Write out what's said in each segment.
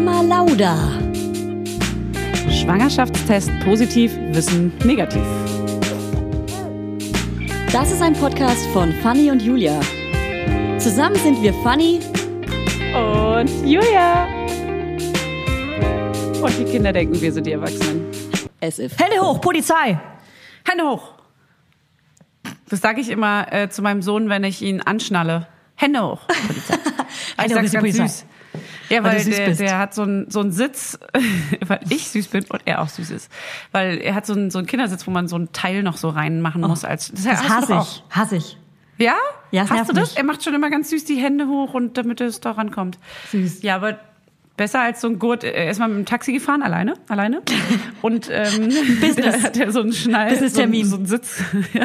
Mama Lauda. Schwangerschaftstest positiv, Wissen negativ. Das ist ein Podcast von Fanny und Julia. Zusammen sind wir Fanny Und Julia. Und die Kinder denken, wir sind die Erwachsenen. as if. Hände hoch, Polizei! Hände hoch. Das sage ich immer äh, zu meinem Sohn, wenn ich ihn anschnalle. Hände hoch. Polizei. ich die ganz Polizei. süß. Ja, Weil weil, der, der hat so einen so einen Sitz, weil ich süß bin und er auch süß ist. Weil er hat so einen, so einen Kindersitz, wo man so ein Teil noch so reinmachen muss. Als, das, Das hasse ich, hasse ich. Ja? Ja, Hast du das? mich. Er macht schon immer ganz süß die Hände hoch und damit es da rankommt. Süß. Ja, aber besser als so ein Gurt. Er ist mal mit dem Taxi gefahren, alleine, alleine. Und ähm, Business. hat er so einen Schnall, so, einen- so einen Sitz, ja,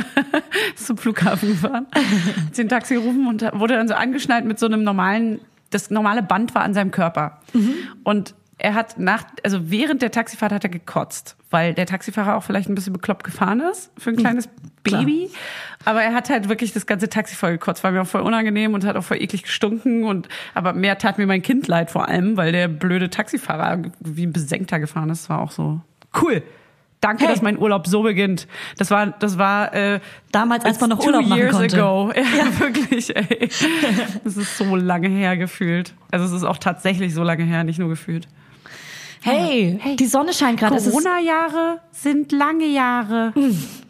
ist zum Flughafen gefahren. Hat den Taxi gerufen und wurde dann so angeschnallt mit so einem normalen, das normale Band war an seinem Körper. Mhm. Und er hat nach, also während der Taxifahrt hat er gekotzt, weil der Taxifahrer auch vielleicht ein bisschen bekloppt gefahren ist für ein kleines klar. Baby. Aber er hat halt wirklich das ganze Taxi voll gekotzt, war mir auch voll unangenehm und hat auch voll eklig gestunken und, aber mehr tat mir mein Kind leid vor allem, weil der blöde Taxifahrer wie ein Besenkter gefahren ist, war auch so cool. Danke, Hey. dass mein Urlaub so beginnt. Das war, das war äh, Damals, als man noch Urlaub machen years konnte. ago. Ja, wirklich, ey. Das ist so lange her gefühlt. Also es ist auch tatsächlich so lange her, nicht nur gefühlt. Hey, die Sonne scheint gerade. Corona-Jahre sind lange Jahre.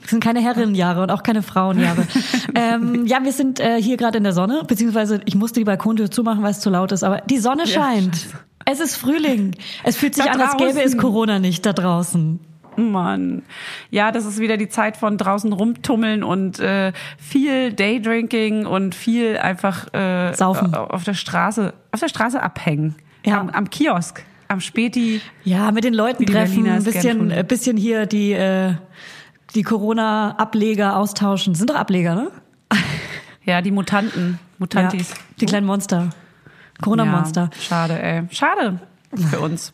Es sind keine Herrenjahre und auch keine Frauenjahre. ähm, ja, wir sind äh, hier gerade in der Sonne, beziehungsweise ich musste die Balkontür zumachen, weil es zu laut ist, aber die Sonne scheint. Es ist Frühling. Es fühlt sich Da an, als gäbe es draußen. Corona nicht da draußen. Mann. Ja, das ist wieder die Zeit von draußen rumtummeln und äh, viel Daydrinking und viel einfach äh, Saufen. auf der Straße, auf der Straße abhängen. Ja. Am, am Kiosk, am Späti. Ja, mit den Leuten treffen, ein bisschen, tun. äh, bisschen hier die, äh, die Corona-Ableger austauschen. Sind doch Ableger, ne? Ja, die Mutanten, Mutantis. Ja, die kleinen Monster. Corona-Monster. Ja, schade, ey. Schade für uns.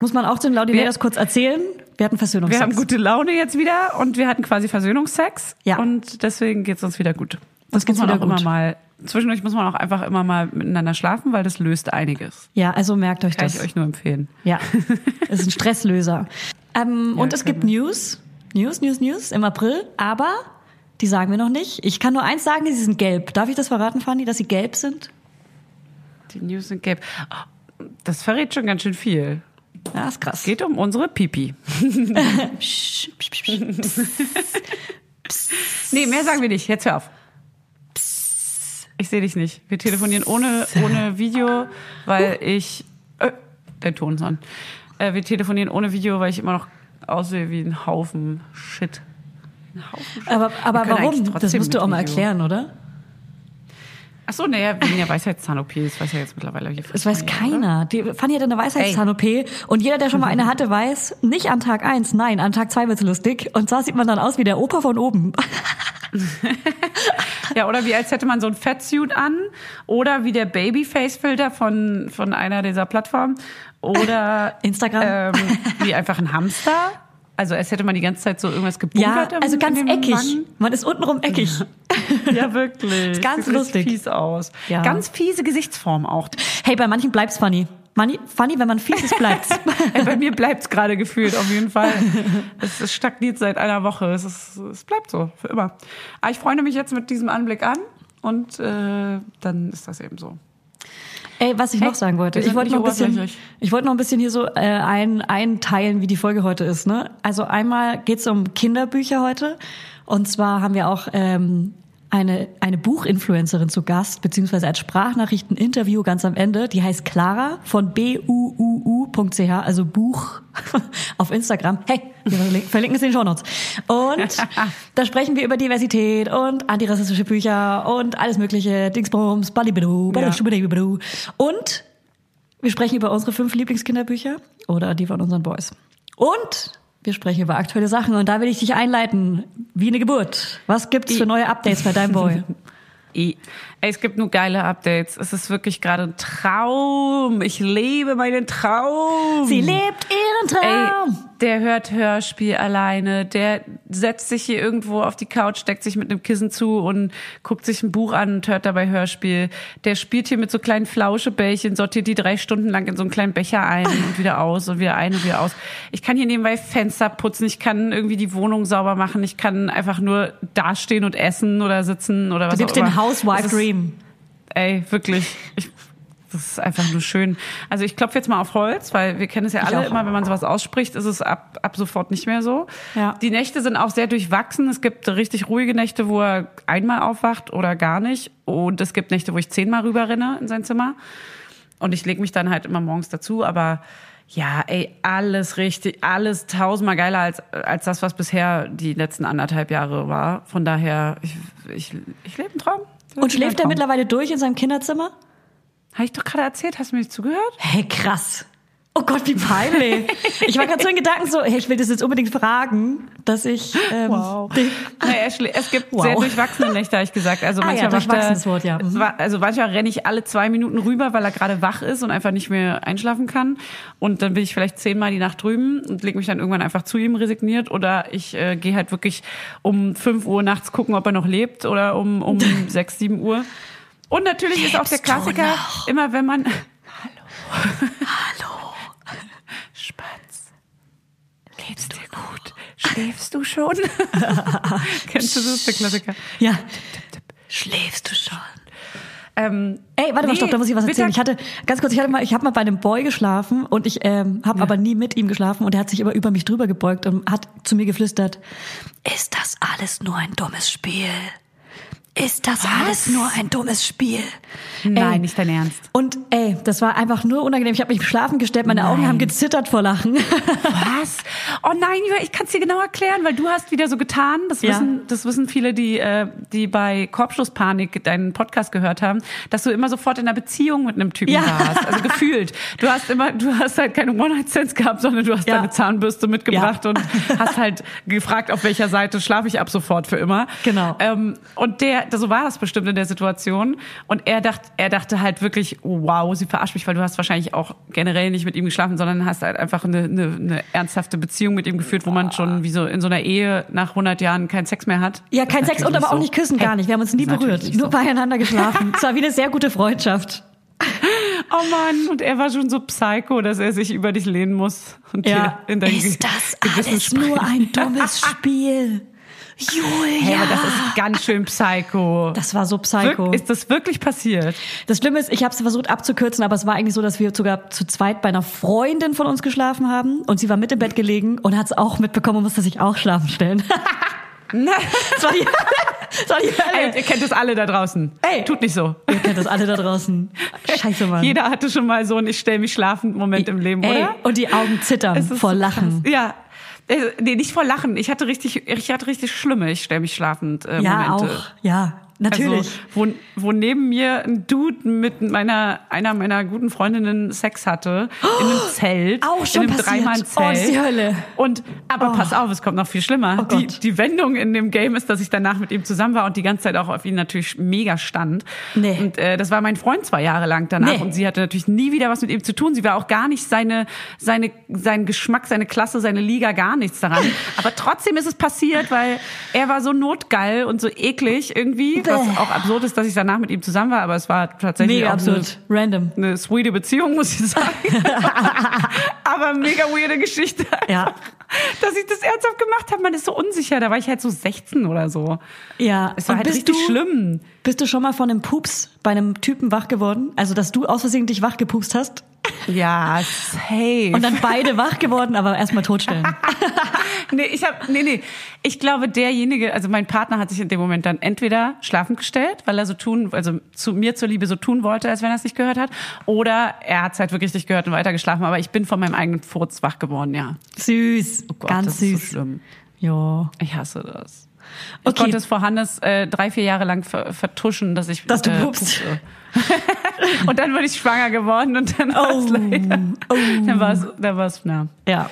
Muss man auch den das kurz erzählen? Wir hatten Versöhnungsex. Wir haben gute Laune jetzt wieder und wir hatten quasi Versöhnungsex. Ja. Und deswegen geht's uns wieder gut. Uns Das muss geht's man auch gut. immer mal zwischendurch muss man auch einfach immer mal miteinander schlafen, weil das löst einiges. Ja, also merkt euch Kann das. ich euch nur empfehlen. Ja, es ist ein Stresslöser. Ähm, und es gibt können News, News, News, News im April, aber die sagen wir noch nicht. Ich kann nur eins sagen, sie sind gelb. Darf ich das verraten, Fanny, dass sie gelb sind? Die News sind gelb. Das verrät schon ganz schön viel. Ja, ist krass. Es geht um unsere Pipi. Psch, psch, psch, psch. Nee, mehr sagen wir nicht. Jetzt hör auf. Ich sehe dich nicht. Wir telefonieren ohne, ohne Video, weil ich. Äh, dein Ton ist an. Äh, wir telefonieren ohne Video, weil ich immer noch aussehe wie ein Haufen Shit. Ein Haufen Shit. Aber, aber warum? Das musst du auch mal erklären, oder? Ach so, naja, wegen der Weisheitszahn-OP. Das weiß ja jetzt mittlerweile. wie Das weiß jeder, keiner. Die, Fanny hat eine Weisheitszahn-OP und jeder, der schon mal eine hatte, weiß, nicht an Tag eins, nein, an Tag zwei wird's lustig. Und zwar sieht man dann aus wie der Opa von oben. Ja, oder wie als hätte man so ein Fettsuit an oder wie der Babyface-Filter von, von einer dieser Plattformen oder Instagram. ähm, wie einfach ein Hamster. Also als hätte man die ganze Zeit so irgendwas Ja, gebunkert. im- also ganz eckig. Wangen. Man ist untenrum eckig. Ja, wirklich. Ist ganz Sieht lustig. fies aus. Ja. Ganz fiese Gesichtsform auch. Hey, bei manchen bleibt's funny. Funny, funny wenn man fies ist, bleibt's. Bei mir bleibt's gerade gefühlt, auf jeden Fall. Es, es stagniert seit einer Woche. Es, ist, es bleibt so, für immer. Aber ich freue mich jetzt mit diesem Anblick an und äh, dann ist das eben so. Ey, was ich Hey, noch sagen wollte. Ich wollte noch ein bisschen, ich wollte noch ein bisschen hier so äh, ein, einteilen, wie die Folge heute ist. Ne? Also einmal geht's um Kinderbücher heute. Und zwar haben wir auch ähm, eine, eine Buchinfluencerin zu Gast, beziehungsweise als Sprachnachrichten-Interview ganz am Ende. Die heißt Clara von buuu.ch, also Buch auf Instagram. Hey, wir verlin- verlinken es in den Shownotes. Und da sprechen wir über Diversität und antirassistische Bücher und alles mögliche, Dingsbums, Ballibidu, Ja. Ballibidu. Und wir sprechen über unsere fünf Lieblingskinderbücher oder die von unseren Boys. Und wir sprechen über aktuelle Sachen und da will ich dich einleiten, wie eine Geburt. Was gibt's für neue Updates bei deinem Boy? Ey, es gibt nur geile Updates. Es ist wirklich gerade ein Traum. Ich lebe meinen Traum. Sie lebt ihren Ey, Traum. der hört Hörspiel alleine. Der setzt sich hier irgendwo auf die Couch, steckt sich mit einem Kissen zu und guckt sich ein Buch an und hört dabei Hörspiel. Der spielt hier mit so kleinen Flauschebällchen, sortiert die drei Stunden lang in so einen kleinen Becher ein und wieder aus und wieder ein und wieder aus. Ich kann hier nebenbei Fenster putzen, ich kann irgendwie die Wohnung sauber machen, ich kann einfach nur dastehen und essen oder sitzen oder was Du auch immer. den Housewife Dream. Ey, wirklich. Ich, das ist einfach nur schön. Also ich klopfe jetzt mal auf Holz, weil wir kennen es ja alle immer, wenn man sowas ausspricht, ist es ab, ab sofort nicht mehr so. Ja. Die Nächte sind auch sehr durchwachsen. Es gibt richtig ruhige Nächte, wo er einmal aufwacht oder gar nicht. Und es gibt Nächte, wo ich zehnmal rüber renne in sein Zimmer. Und ich lege mich dann halt immer morgens dazu. Aber ja, ey, alles richtig, alles tausendmal geiler als, als das, was bisher die letzten anderthalb Jahre war. Von daher, ich, ich, ich lebe einen Traum. Und schläft er mittlerweile durch in seinem Kinderzimmer? Habe ich doch gerade erzählt, hast du mir nicht zugehört? Hey, krass. Oh Gott, wie peinlich. Ich war gerade so in Gedanken so, hey, ich will das jetzt unbedingt fragen, dass ich... Ähm, den- Naja, es, gibt Wow. sehr durchwachsene Nächte, habe ich gesagt. Also Ah ja, manchmal wacht er, durchwachsenes Wort, ja. Mhm. Also manchmal renne ich alle zwei Minuten rüber, weil er gerade wach ist und einfach nicht mehr einschlafen kann. Und dann bin ich vielleicht zehnmal die Nacht drüben und lege mich dann irgendwann einfach zu ihm resigniert. Oder ich äh, gehe halt wirklich um fünf Uhr nachts gucken, ob er noch lebt oder um, um sechs, sieben Uhr. Und natürlich ist auch der Lebst Klassiker, immer wenn man... Hallo. Hallo. Geht's dir gut? Schläfst du schon? Kennst du das, der Klassiker? ja. Schläfst du schon? Ähm, Ey, warte mal, Nee, stopp, da muss ich was erzählen. Mittag- Ich hatte, ganz kurz, ich hatte mal, ich habe mal bei einem Boy geschlafen und ich ähm, habe aber nie mit ihm geschlafen und er hat sich immer über mich drüber gebeugt und hat zu mir geflüstert, ist das alles nur ein dummes Spiel? Ist das alles nur ein dummes Spiel? Nein, Ey, nicht dein Ernst. Und ey, das war einfach nur unangenehm. Ich habe mich schlafen gestellt, meine Augen haben gezittert vor Lachen. Was? Oh nein, ich kann es dir genau erklären, weil du hast wieder so getan. Das Ja. wissen, das wissen viele, die, äh, die bei Korbschlusspanik deinen Podcast gehört haben, dass du immer sofort in einer Beziehung mit einem Typen Ja. warst. Also gefühlt. Du hast immer, du hast halt keine One-Night-Stands gehabt, sondern du hast Ja. deine Zahnbürste mitgebracht und hast halt gefragt, auf welcher Seite schlafe ich ab sofort für immer. Genau. Ähm, und der er, so war das bestimmt in der Situation. Und er dachte, er dachte halt wirklich, wow, sie verarscht mich, weil du hast wahrscheinlich auch generell nicht mit ihm geschlafen, sondern hast halt einfach eine, eine, eine ernsthafte Beziehung mit ihm geführt, wo man schon wie so in so einer Ehe nach 100 Jahren keinen Sex mehr hat. Ja, kein Sex und aber auch so. nicht küssen, gar nicht. Wir haben uns nie berührt, nur so. beieinander geschlafen. Es war wie eine sehr gute Freundschaft. Oh Mann, und er war schon so psycho, dass er sich über dich lehnen muss und Ja. dir in dein Ge- Ist das alles sprechen. nur ein dummes Spiel? Julia. Hey, aber das ist ganz schön psycho. Das war so psycho. Ist das wirklich passiert? Das Schlimme ist, ich habe es versucht abzukürzen, aber es war eigentlich so, dass wir sogar zu zweit bei einer Freundin von uns geschlafen haben und sie war mit im Bett gelegen und hat es auch mitbekommen und musste sich auch schlafen stellen. das war die. Das war die Ey, Hölle. ihr kennt es alle da draußen. Ey. Tut nicht so. Ihr kennt das alle da draußen. Scheiße, Mann. Jeder hatte schon mal so einen Ich stell mich schlafend Moment im Leben, Ey, oder? und die Augen zittern vor Lachen. krass. Ja. Äh, Nee, nicht vor Lachen. Ich hatte richtig, ich hatte richtig schlimme Ich stell mich schlafend äh, Ja, Momente. auch. Ja, natürlich. Also, wo, wo neben mir ein Dude mit meiner, einer meiner guten Freundinnen Sex hatte, in einem Zelt. Auch schon in einem. Dreimann-Zelt. Oh, das ist die Hölle. Und, aber Oh. pass auf, es kommt noch viel schlimmer. Oh die, die Wendung in dem Game ist, dass ich danach mit ihm zusammen war und die ganze Zeit auch auf ihn natürlich mega stand. Nee. Und äh, das war mein Freund zwei Jahre lang danach Nee. und sie hatte natürlich nie wieder was mit ihm zu tun. Sie war auch gar nicht seine, seine, sein Geschmack, seine Klasse, seine Liga, gar nichts daran. Aber trotzdem ist es passiert, weil er war so notgeil und so eklig irgendwie, was Bäh. auch absurd ist, dass ich danach mit ihm zusammen war, aber es war tatsächlich Mega absurd. Random. Eine, eine sweete Beziehung, muss ich sagen. aber mega weirde Geschichte. Ja. Dass ich das ernsthaft gemacht habe, man ist so unsicher. Da war ich halt so 16 oder so. Ja. Es war Und halt richtig du, schlimm. Bist du schon mal von einem Pups bei einem Typen wach geworden? Also, dass du aus Versehen dich wach gepupst hast? Ja, safe. Und dann beide wach geworden, aber erstmal totstellen. nee, ich hab, nee, nee. Ich glaube, derjenige, also mein Partner hat sich in dem Moment dann entweder schlafend gestellt, weil er so tun, also zu mir zur Liebe so tun wollte, als wenn er es nicht gehört hat, oder er hat es halt wirklich nicht gehört und weiter geschlafen. Aber ich bin von meinem eigenen Furz wach geworden, ja. Süß. Oh Gott, Ganz das süß. Ist so schlimm. Ja. Ich hasse das. Ich Okay. konnte es vor Hannes äh, drei, vier Jahre lang ver vertuschen, dass ich Dass du äh, pupst. pupse. und dann bin ich schwanger geworden und dann war es Oh. leider. Dann war es, dann war es, na, Ja.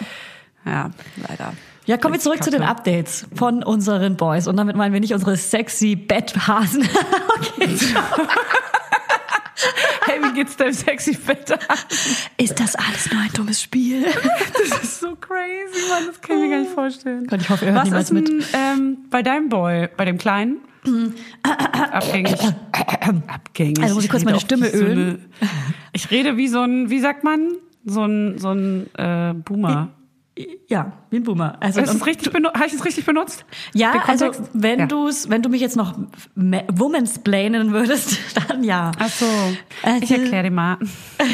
ja, leider. Ja, kommen wir zurück zu den Updates von unseren Boys. Und damit meinen wir nicht unsere sexy Betthasen. okay. Hey, wie geht's deinem sexy Bett an? Ist das alles nur ein dummes Spiel? Das ist so crazy, Mann, das kann ich mir gar nicht vorstellen. Gott, ich hoffe, ihr hört Was niemals ist mit. ähm, bei deinem Boy, bei dem Kleinen? Abgängig. Abgängig. Also muss ich kurz meine Stimme wie so ölen. eine- ich rede wie so ein, wie sagt man? So ein, so ein äh, Boomer. Ja, wie ein Boomer. Also, Habe ich es richtig benutzt? ja, also wenn Ja. du's, wenn du mich jetzt noch ma- womansplainen würdest, dann ja. Ach so. Also- ich erkläre dir mal.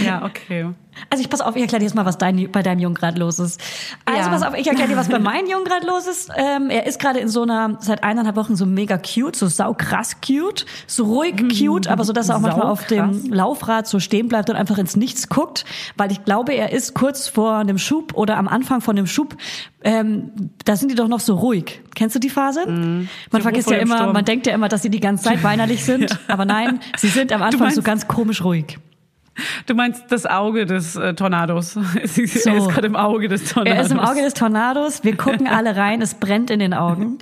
Ja, okay. Also ich pass auf, ich erkläre dir jetzt mal, was dein, bei deinem Jungen gerade los ist. Also Ja. pass auf, ich erkläre dir, was bei meinem Jungen gerade los ist. Ähm, er ist gerade in so einer, seit eineinhalb Wochen so mega cute, so saukrass cute, so ruhig cute, aber so, dass er auch manchmal auf Saukrass. dem Laufrad so stehen bleibt und einfach ins Nichts guckt, weil ich glaube, er ist kurz vor einem Schub oder am Anfang von dem Schub, ähm, da sind die doch noch so ruhig. Kennst du die Phase? Man So vergisst ja immer, Sturm. man denkt ja immer, dass sie die ganze Zeit weinerlich sind, aber nein, sie sind am Anfang so ganz komisch ruhig. Du meinst das Auge des äh, Tornados. er ist gerade im Auge des Tornados. Er ist im Auge des Tornados. Wir gucken alle rein. Es brennt in den Augen.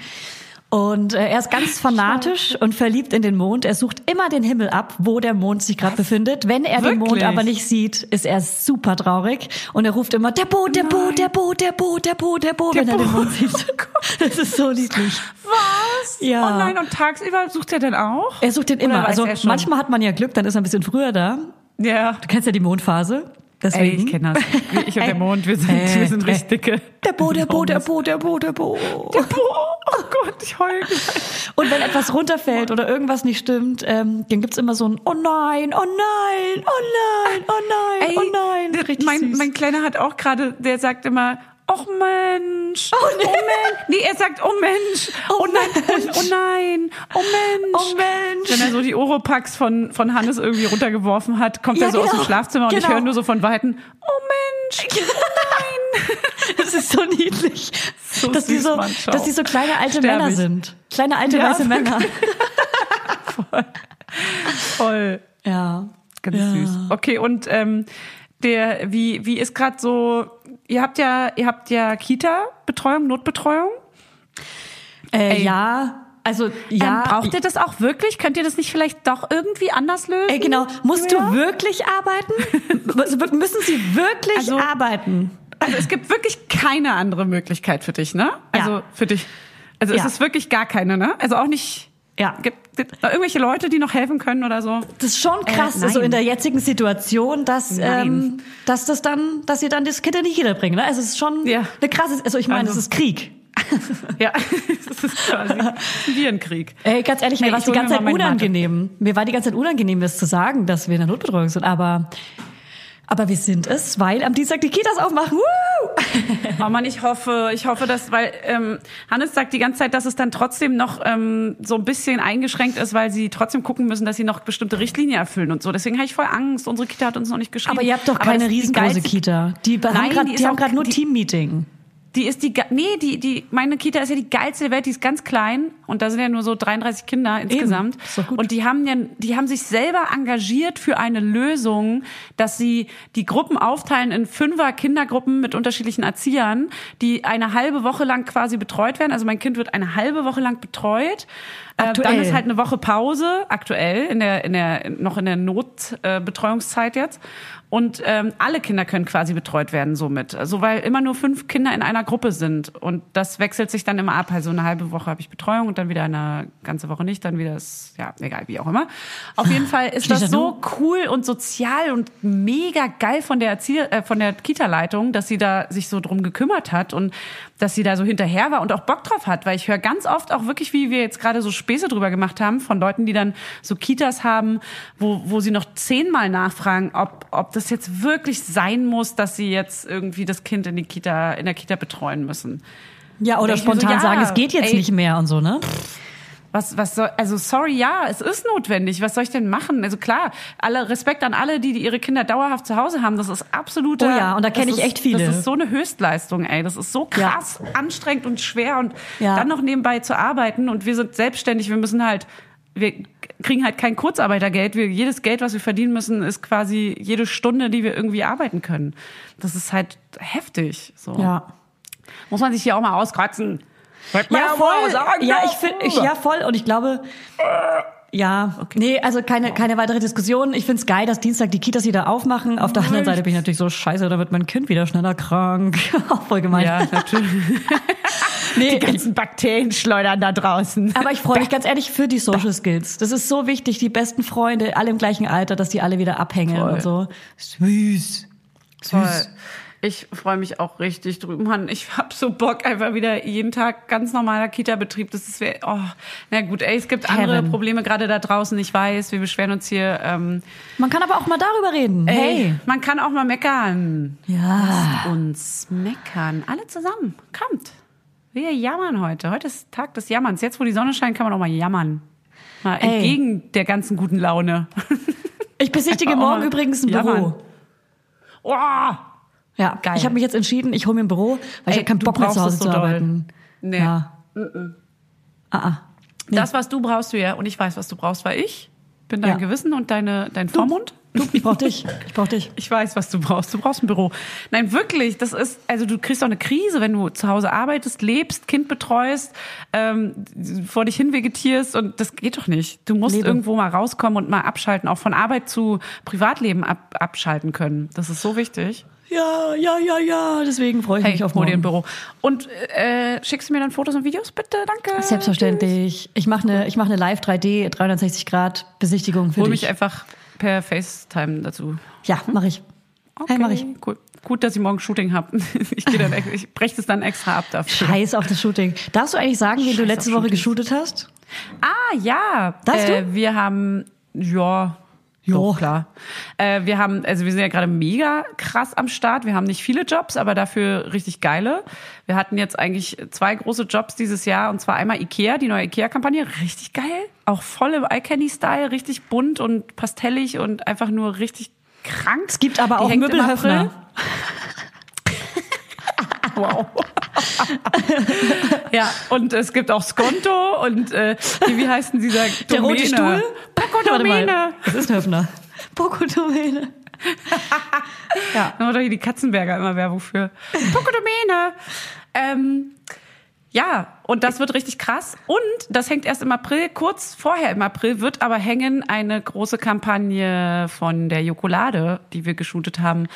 Und äh, er ist ganz fanatisch und verliebt in den Mond. Er sucht immer den Himmel ab, wo der Mond sich gerade befindet. Wenn er den Mond Wirklich? aber nicht sieht, ist er super traurig. Und er ruft immer, der Boot, der Boot, der Boot, der Boot, der Boot, der Boot, wenn er den. Mond sieht. Das ist so niedlich. Was? Ja. Oh nein, und tagsüber sucht er denn auch? Er sucht den immer. Also manchmal hat man ja Glück, dann ist er ein bisschen früher da. Ja. Du kennst ja die Mondphase. Ey, Deswegen. ich kenne das. Ich und Ey. der Mond, wir sind, Ey. wir sind richtig dicke. Der Bo, der Bo, der Bo, der Bo, der Bo. Boah, oh Gott, ich heul gleich. Und wenn etwas runterfällt oder irgendwas nicht stimmt, ähm, dann gibt's immer so ein Oh nein, oh nein, oh nein, oh nein, Ey, oh nein. der- Richtig mein, süß. mein Kleiner hat auch gerade, der sagt immer, Och Mensch, oh, Mensch. Nee, er sagt, oh Mensch, oh, Oh, nein, Mensch. Oh, oh nein, oh Mensch. Oh, Mensch. Wenn er so die Oropax von, von Hannes irgendwie runtergeworfen hat, kommt Ja, er so aus genau. dem Schlafzimmer und ich Genau. höre nur so von Weitem, oh Mensch, Das ist so niedlich. So dass, die süß, so, Mann, dass die so kleine alte Sterb Männer ich. sind. Kleine alte Ja, weiße Männer. voll. Ja. Ganz ja. süß. Okay, und ähm, der, wie, wie ist gerade so, ihr habt ja, ihr habt ja Kita-Betreuung, Notbetreuung. Äh, Ey. ja, Also ja, ähm, braucht ihr das auch wirklich? Könnt ihr das nicht vielleicht doch irgendwie anders lösen? Ey, genau. Musst Julia? du wirklich arbeiten? Müssen sie wirklich Also- arbeiten? Also es gibt wirklich keine andere Möglichkeit für dich, ne? Also Ja. für dich. Also Ja. es ist wirklich gar keine, ne? Also auch nicht. Ja. Gibt, gibt irgendwelche Leute, die noch helfen können oder so? Das ist schon krass, Äh, so in der jetzigen Situation, dass, Nein. ähm, dass das dann, dass sie dann das Kind in die Kita bringen. Ne? Also es ist schon Ja. eine krasse, also ich meine, Also- es ist Krieg. Ja, das ist quasi ein Virenkrieg. Ey, ganz ehrlich, mir Ey, war ich die ganze Zeit unangenehm. Mir war die ganze Zeit unangenehm, das zu sagen, dass wir in der Notbetreuung sind, aber aber wir sind es, weil am Dienstag die Kitas aufmachen. Woo! Oh Mann, ich hoffe, ich hoffe, dass, weil ähm, Hannes sagt die ganze Zeit, dass es dann trotzdem noch ähm, so ein bisschen eingeschränkt ist, weil sie trotzdem gucken müssen, dass sie noch bestimmte Richtlinien erfüllen und so. Deswegen habe ich voll Angst. Unsere Kita hat uns noch nicht geschrieben. Aber ihr habt doch Aber keine riesengroße Kita. Die haben Nein, haben gerade nur Teammeeting. Die ist die, nee, die, die, meine Kita ist ja die geilste der Welt, die ist ganz klein und da sind ja nur so 33 Kinder insgesamt. Und die haben ja, die haben sich selber engagiert für eine Lösung, dass sie die Gruppen aufteilen in Fünfer Kindergruppen mit unterschiedlichen Erziehern, die eine halbe Woche lang quasi betreut werden. Also mein Kind wird eine halbe Woche lang betreut. Äh, Aktuell. Dann ist halt eine Woche Pause, aktuell, in der, in der, noch in der Notbetreuungszeit Betreuungszeit jetzt. Und ähm, alle Kinder können quasi betreut werden somit. Also weil immer nur fünf Kinder in einer Gruppe sind. Und das wechselt sich dann immer ab. Also eine halbe Woche habe ich Betreuung und dann wieder eine ganze Woche nicht, dann wieder ist, ja, egal, wie auch immer. Auf jeden Fall ist das so cool und sozial und mega geil von der Erzieher, äh, von der Kita-Leitung, dass sie da sich so drum gekümmert hat und dass sie da so hinterher war und auch Bock drauf hat, weil ich höre ganz oft auch wirklich, wie wir jetzt gerade so Späße drüber gemacht haben, von Leuten, die dann so Kitas haben, wo, wo sie noch zehnmal nachfragen, ob, ob das jetzt wirklich sein muss, dass sie jetzt irgendwie das Kind in die Kita, in der Kita betreuen müssen. Ja, oder mir so, spontan ja, sagen, es geht jetzt ey. nicht mehr und so, ne? Was, was soll, also sorry, ja, es ist notwendig. Was soll ich denn machen? Also klar, alle Respekt an alle, die, die ihre Kinder dauerhaft zu Hause haben. Das ist absolute. Oh ja, und da das kenn ich ist- echt viele. Das ist so eine Höchstleistung, ey. Das ist so Ja. krass, anstrengend und schwer und Ja. dann noch nebenbei zu arbeiten. Und wir sind selbstständig. Wir müssen halt, wir kriegen halt kein Kurzarbeitergeld. Wir, jedes Geld, was wir verdienen müssen, ist quasi jede Stunde, die wir irgendwie arbeiten können. Das ist halt heftig. So. Ja. Muss man sich hier auch mal auskotzen. Ja, voll. Ja, ich finde, ich, ja, voll. Und ich glaube, ja, nee, also keine, keine weitere Diskussion. Ich find's geil, dass Dienstag die Kitas wieder aufmachen. Auf der anderen Seite bin ich natürlich so scheiße, da wird mein Kind wieder schneller krank. Auch voll gemein. Ja, natürlich. nee, Die ganzen Bakterien schleudern da draußen. aber ich freue mich ganz ehrlich für die Social Skills. Das ist so wichtig, die besten Freunde, alle im gleichen Alter, dass die alle wieder abhängen Voll. und so. Süß. Toll. Ich freue mich auch richtig drüben. Mann, ich hab so Bock, einfach wieder jeden Tag ganz normaler Kita-Betrieb. Das ist, oh, na gut, ey, es gibt andere Heaven. Probleme gerade da draußen. Ich weiß, wir beschweren uns hier. Ähm, Man kann aber auch mal darüber reden. ey, Hey. man kann auch mal meckern. Ja. Uns meckern. Alle zusammen. Kommt. Wir jammern heute. Heute ist Tag des Jammerns. Jetzt, wo die Sonne scheint, kann man auch mal jammern. Mal Ey. entgegen der ganzen guten Laune. Ich besichtige morgen übrigens ein jammern. Büro. Oh, Ja, Geil. ich habe mich jetzt entschieden, ich hole mir ein Büro, weil ich Ey, habe keinen du Bock mehr zu Hause so zu doll. arbeiten. Nee. Ja. Ah, ah. Nee. Das, was du brauchst, du ja. Und ich weiß, was du brauchst, weil ich bin dein Ja. Gewissen und deine, dein Vormund. Du, ich brauch dich. Ich brauch dich. Ich weiß, was du brauchst. Du brauchst ein Büro. Nein, wirklich. Das ist, also du kriegst auch eine Krise, wenn du zu Hause arbeitest, lebst, Kind betreust, ähm, vor dich hin vegetierst und das geht doch nicht. Du musst Lebe. irgendwo mal rauskommen und mal abschalten, auch von Arbeit zu Privatleben ab, abschalten können. Das ist so wichtig. Ja, ja, ja, ja. Deswegen freue ich Hey, mich auf hol ein morgen. Büro. Und äh, schickst du mir dann Fotos und Videos, bitte? Danke. Selbstverständlich. Ich mache eine ich mach eine Live 3D 360 Grad Besichtigung für Hol dich. mich einfach per FaceTime dazu. ja, mache ich. Hey, mach ich. Cool. Gut, dass ich morgen Shooting hab. Ich, geh dann, ich breche das dann extra ab dafür. Scheiß auf das Shooting. Darfst du eigentlich sagen, wie du letzte Woche geshootet hast? Ah, ja. Darfst äh, du? Wir haben, ja. Ja. Doch, klar. Äh, wir haben, also wir sind ja gerade mega krass am Start. Wir haben nicht viele Jobs, aber dafür richtig geile. Wir hatten jetzt eigentlich zwei große Jobs dieses Jahr und zwar einmal Ikea, die neue Ikea-Kampagne, richtig geil. Auch voll im Eye-Candy-Style, richtig bunt und pastellig und einfach nur richtig krank. Es gibt aber Die auch Möbelhöfner. Wow. ja, und es gibt auch Skonto und äh, wie, wie heißt denn dieser Der Domäne? rote Stuhl? Poco-Domäne. Das ist ein Höfner. Poco-Domäne. Da war doch hier die Katzenberger immer Werbung für. Poco-Domäne. Ähm, Ja, und das wird richtig krass. Und das hängt erst im April, kurz vorher im April wird aber hängen eine große Kampagne von der Jokolade, die wir geshootet haben.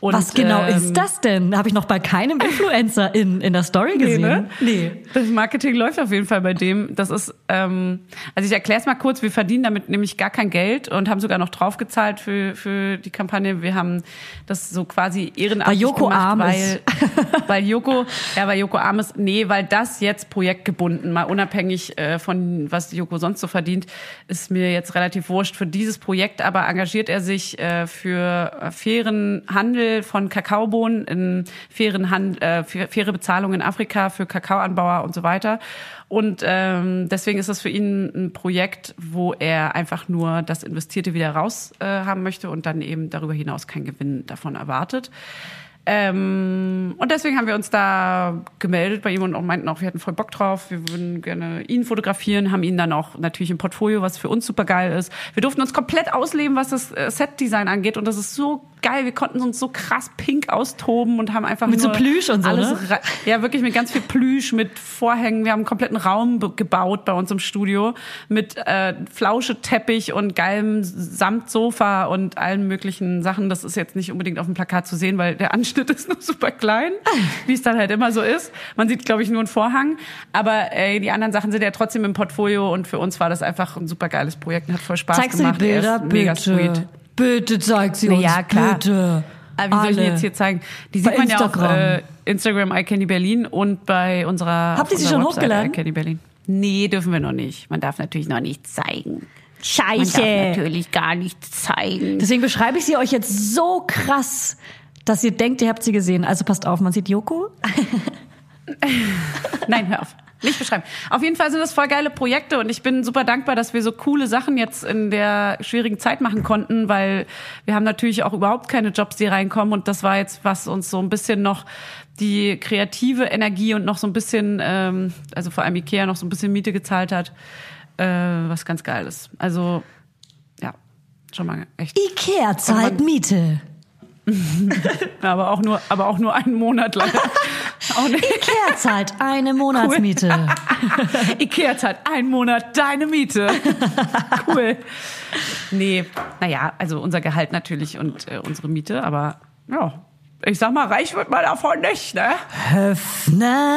Und, Was genau ähm, ist das denn? Habe ich noch bei keinem Influencer in, in der Story gesehen. ne? nee. Das Marketing läuft auf jeden Fall bei dem. Das ist, ähm, also ich erkläre es mal kurz, wir verdienen damit nämlich gar kein Geld und haben sogar noch draufgezahlt für, für die Kampagne. Wir haben das so quasi ehrenamtlich Weil Joko gemacht, arm weil, weil Joko, ja, weil Joko arm ist. Nee, weil das jetzt projektgebunden, mal unabhängig äh, von was Joko sonst so verdient, ist mir jetzt relativ wurscht. Für dieses Projekt aber engagiert er sich äh, für äh, fairen Handel von Kakaobohnen, in fairen Hand, äh, fa- faire Bezahlung in Afrika für Kakaoanbauer und so weiter. Und ähm, deswegen ist das für ihn ein Projekt, wo er einfach nur das Investierte wieder raus äh, haben möchte und dann eben darüber hinaus keinen Gewinn davon erwartet. Ähm, und deswegen haben wir uns da gemeldet bei ihm und auch meinten auch, wir hätten voll Bock drauf. Wir würden gerne ihn fotografieren, haben ihn dann auch natürlich im Portfolio, was für uns super geil ist. Wir durften uns komplett ausleben, was das äh, Set-Design angeht. Und das ist so geil. Wir konnten uns so krass pink austoben und haben einfach Mit so nur Plüsch und so, alles ne? Ja, wirklich mit ganz viel Plüsch, mit Vorhängen. Wir haben einen kompletten Raum gebaut bei uns im Studio mit äh, Flauscheteppich und geilem Samtsofa und allen möglichen Sachen. Das ist jetzt nicht unbedingt auf dem Plakat zu sehen, weil der Anschnitt ist noch super klein, wie es dann halt immer so ist. Man sieht, glaube ich, nur einen Vorhang. Aber äh, die anderen Sachen sind ja trotzdem im Portfolio und für uns war das einfach ein super geiles Projekt und hat voll Spaß Zeigst du die gemacht. Er Bilder? ist mega sweet. Bitte zeig sie Na uns. ja, klar. Bitte. Aber wie soll ich die jetzt hier zeigen? Die Bei sieht man ja auf Instagram. äh, Instagram iCandy Berlin und bei unserer Habt ihr sie schon Website hochgeladen? iCandy Berlin. Nee, dürfen wir noch nicht. Man darf natürlich noch nicht zeigen. Man darf Scheiße. natürlich gar nichts zeigen. Deswegen beschreibe ich sie euch jetzt so krass, dass ihr denkt, ihr habt sie gesehen. Also passt auf, man sieht Joko. Nein, hör auf. Nicht beschreiben. Auf jeden Fall sind das voll geile Projekte und ich bin super dankbar, dass wir so coole Sachen jetzt in der schwierigen Zeit machen konnten, weil wir haben natürlich auch überhaupt keine Jobs, die reinkommen und das war jetzt, was uns so ein bisschen noch die kreative Energie und noch so ein bisschen, ähm, also vor allem Ikea noch so ein bisschen Miete gezahlt hat, äh, was ganz geil ist. Also, ja, schon mal echt. Ikea zahlt Miete. Aber auch nur, aber auch nur einen Monat lang. Ikea zahlt eine Monatsmiete. Ikea zahlt einen Monat deine Miete. cool. Nee, naja, also unser Gehalt natürlich und äh, unsere Miete, aber ja, ich sag mal, reich wird man davon nicht, ne? Höfner,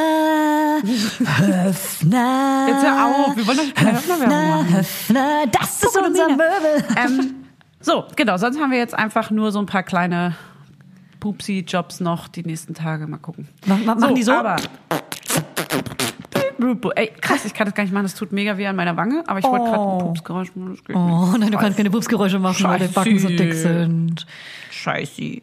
Höfner. Jetzt hör auf, wir wollen doch keine Höfner, machen. Höfner, das ist unser. Möbel. Ähm, so, genau, sonst haben wir jetzt einfach nur so ein paar kleine Pupsi-Jobs noch die nächsten Tage. Mal gucken. Mach- mach- machen die so? Aber Ey, krass, ich kann das gar nicht machen. Das tut mega weh an meiner Wange, aber ich wollte gerade ein Pupsgeräusch machen. Oh nein, du kannst keine Pupsgeräusche machen, weil die Scheiße. Backen so dick sind. Scheiße.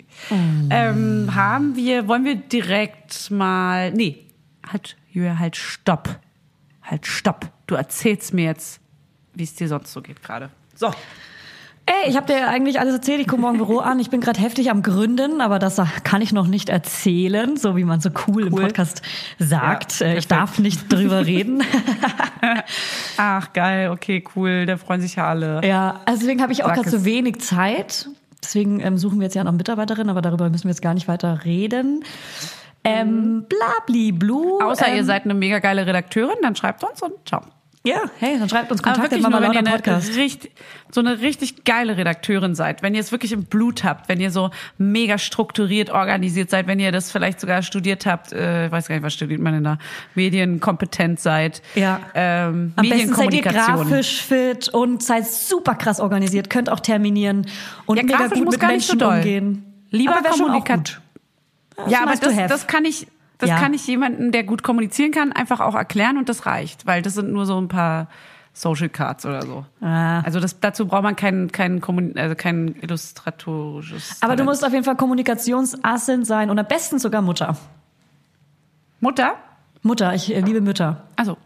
Ähm, haben wir, wollen wir direkt mal, nee, halt, Julia, halt, stopp. Halt, stopp. Du erzählst mir jetzt, wie es dir sonst so geht gerade. So. Ey, ich habe dir eigentlich alles erzählt. Ich komme morgen im Büro an. Ich bin gerade heftig am Gründen, aber das kann ich noch nicht erzählen, so wie man so cool, im Podcast sagt. Ja, Äh, ich darf nicht drüber reden. Ach, geil, okay, cool. Da freuen sich ja alle. ja, also deswegen habe ich auch gerade zu wenig Zeit. Deswegen ähm, suchen wir jetzt ja noch Mitarbeiterin, aber darüber müssen wir jetzt gar nicht weiter reden. Ähm, blabli blue. Außer ähm, ihr seid eine mega geile Redakteurin, dann schreibt uns und ciao. Ja, hey, dann schreibt uns Kontakt at Mama nur, wenn ihr Lauda eine Podcast. richtig, so eine richtig geile Redakteurin seid, wenn ihr es wirklich im Blut habt, wenn ihr so mega strukturiert organisiert seid, wenn ihr das vielleicht sogar studiert habt, äh, ich weiß gar nicht, was studiert man in der Medienkompetent seid. Ja. Ähm, Am besten seid ihr grafisch fit und seid super krass organisiert, könnt auch terminieren und Ja, mega grafisch gut muss mit gar nicht so Menschen doll. umgehen. Lieber aber wär schon auch Kommunikat- gut. Ja, aber das, das kann ich, das Ja. kann ich jemanden, der gut kommunizieren kann, einfach auch erklären und das reicht, weil das sind nur so ein paar Social Cards oder so. Ah. Also das, dazu braucht man kein, kein, also kein illustratorisches. Aber du Talent. musst auf jeden Fall Kommunikationsassin sein und am besten sogar Mutter. Mutter? Mutter, ich äh, liebe Mütter. Also,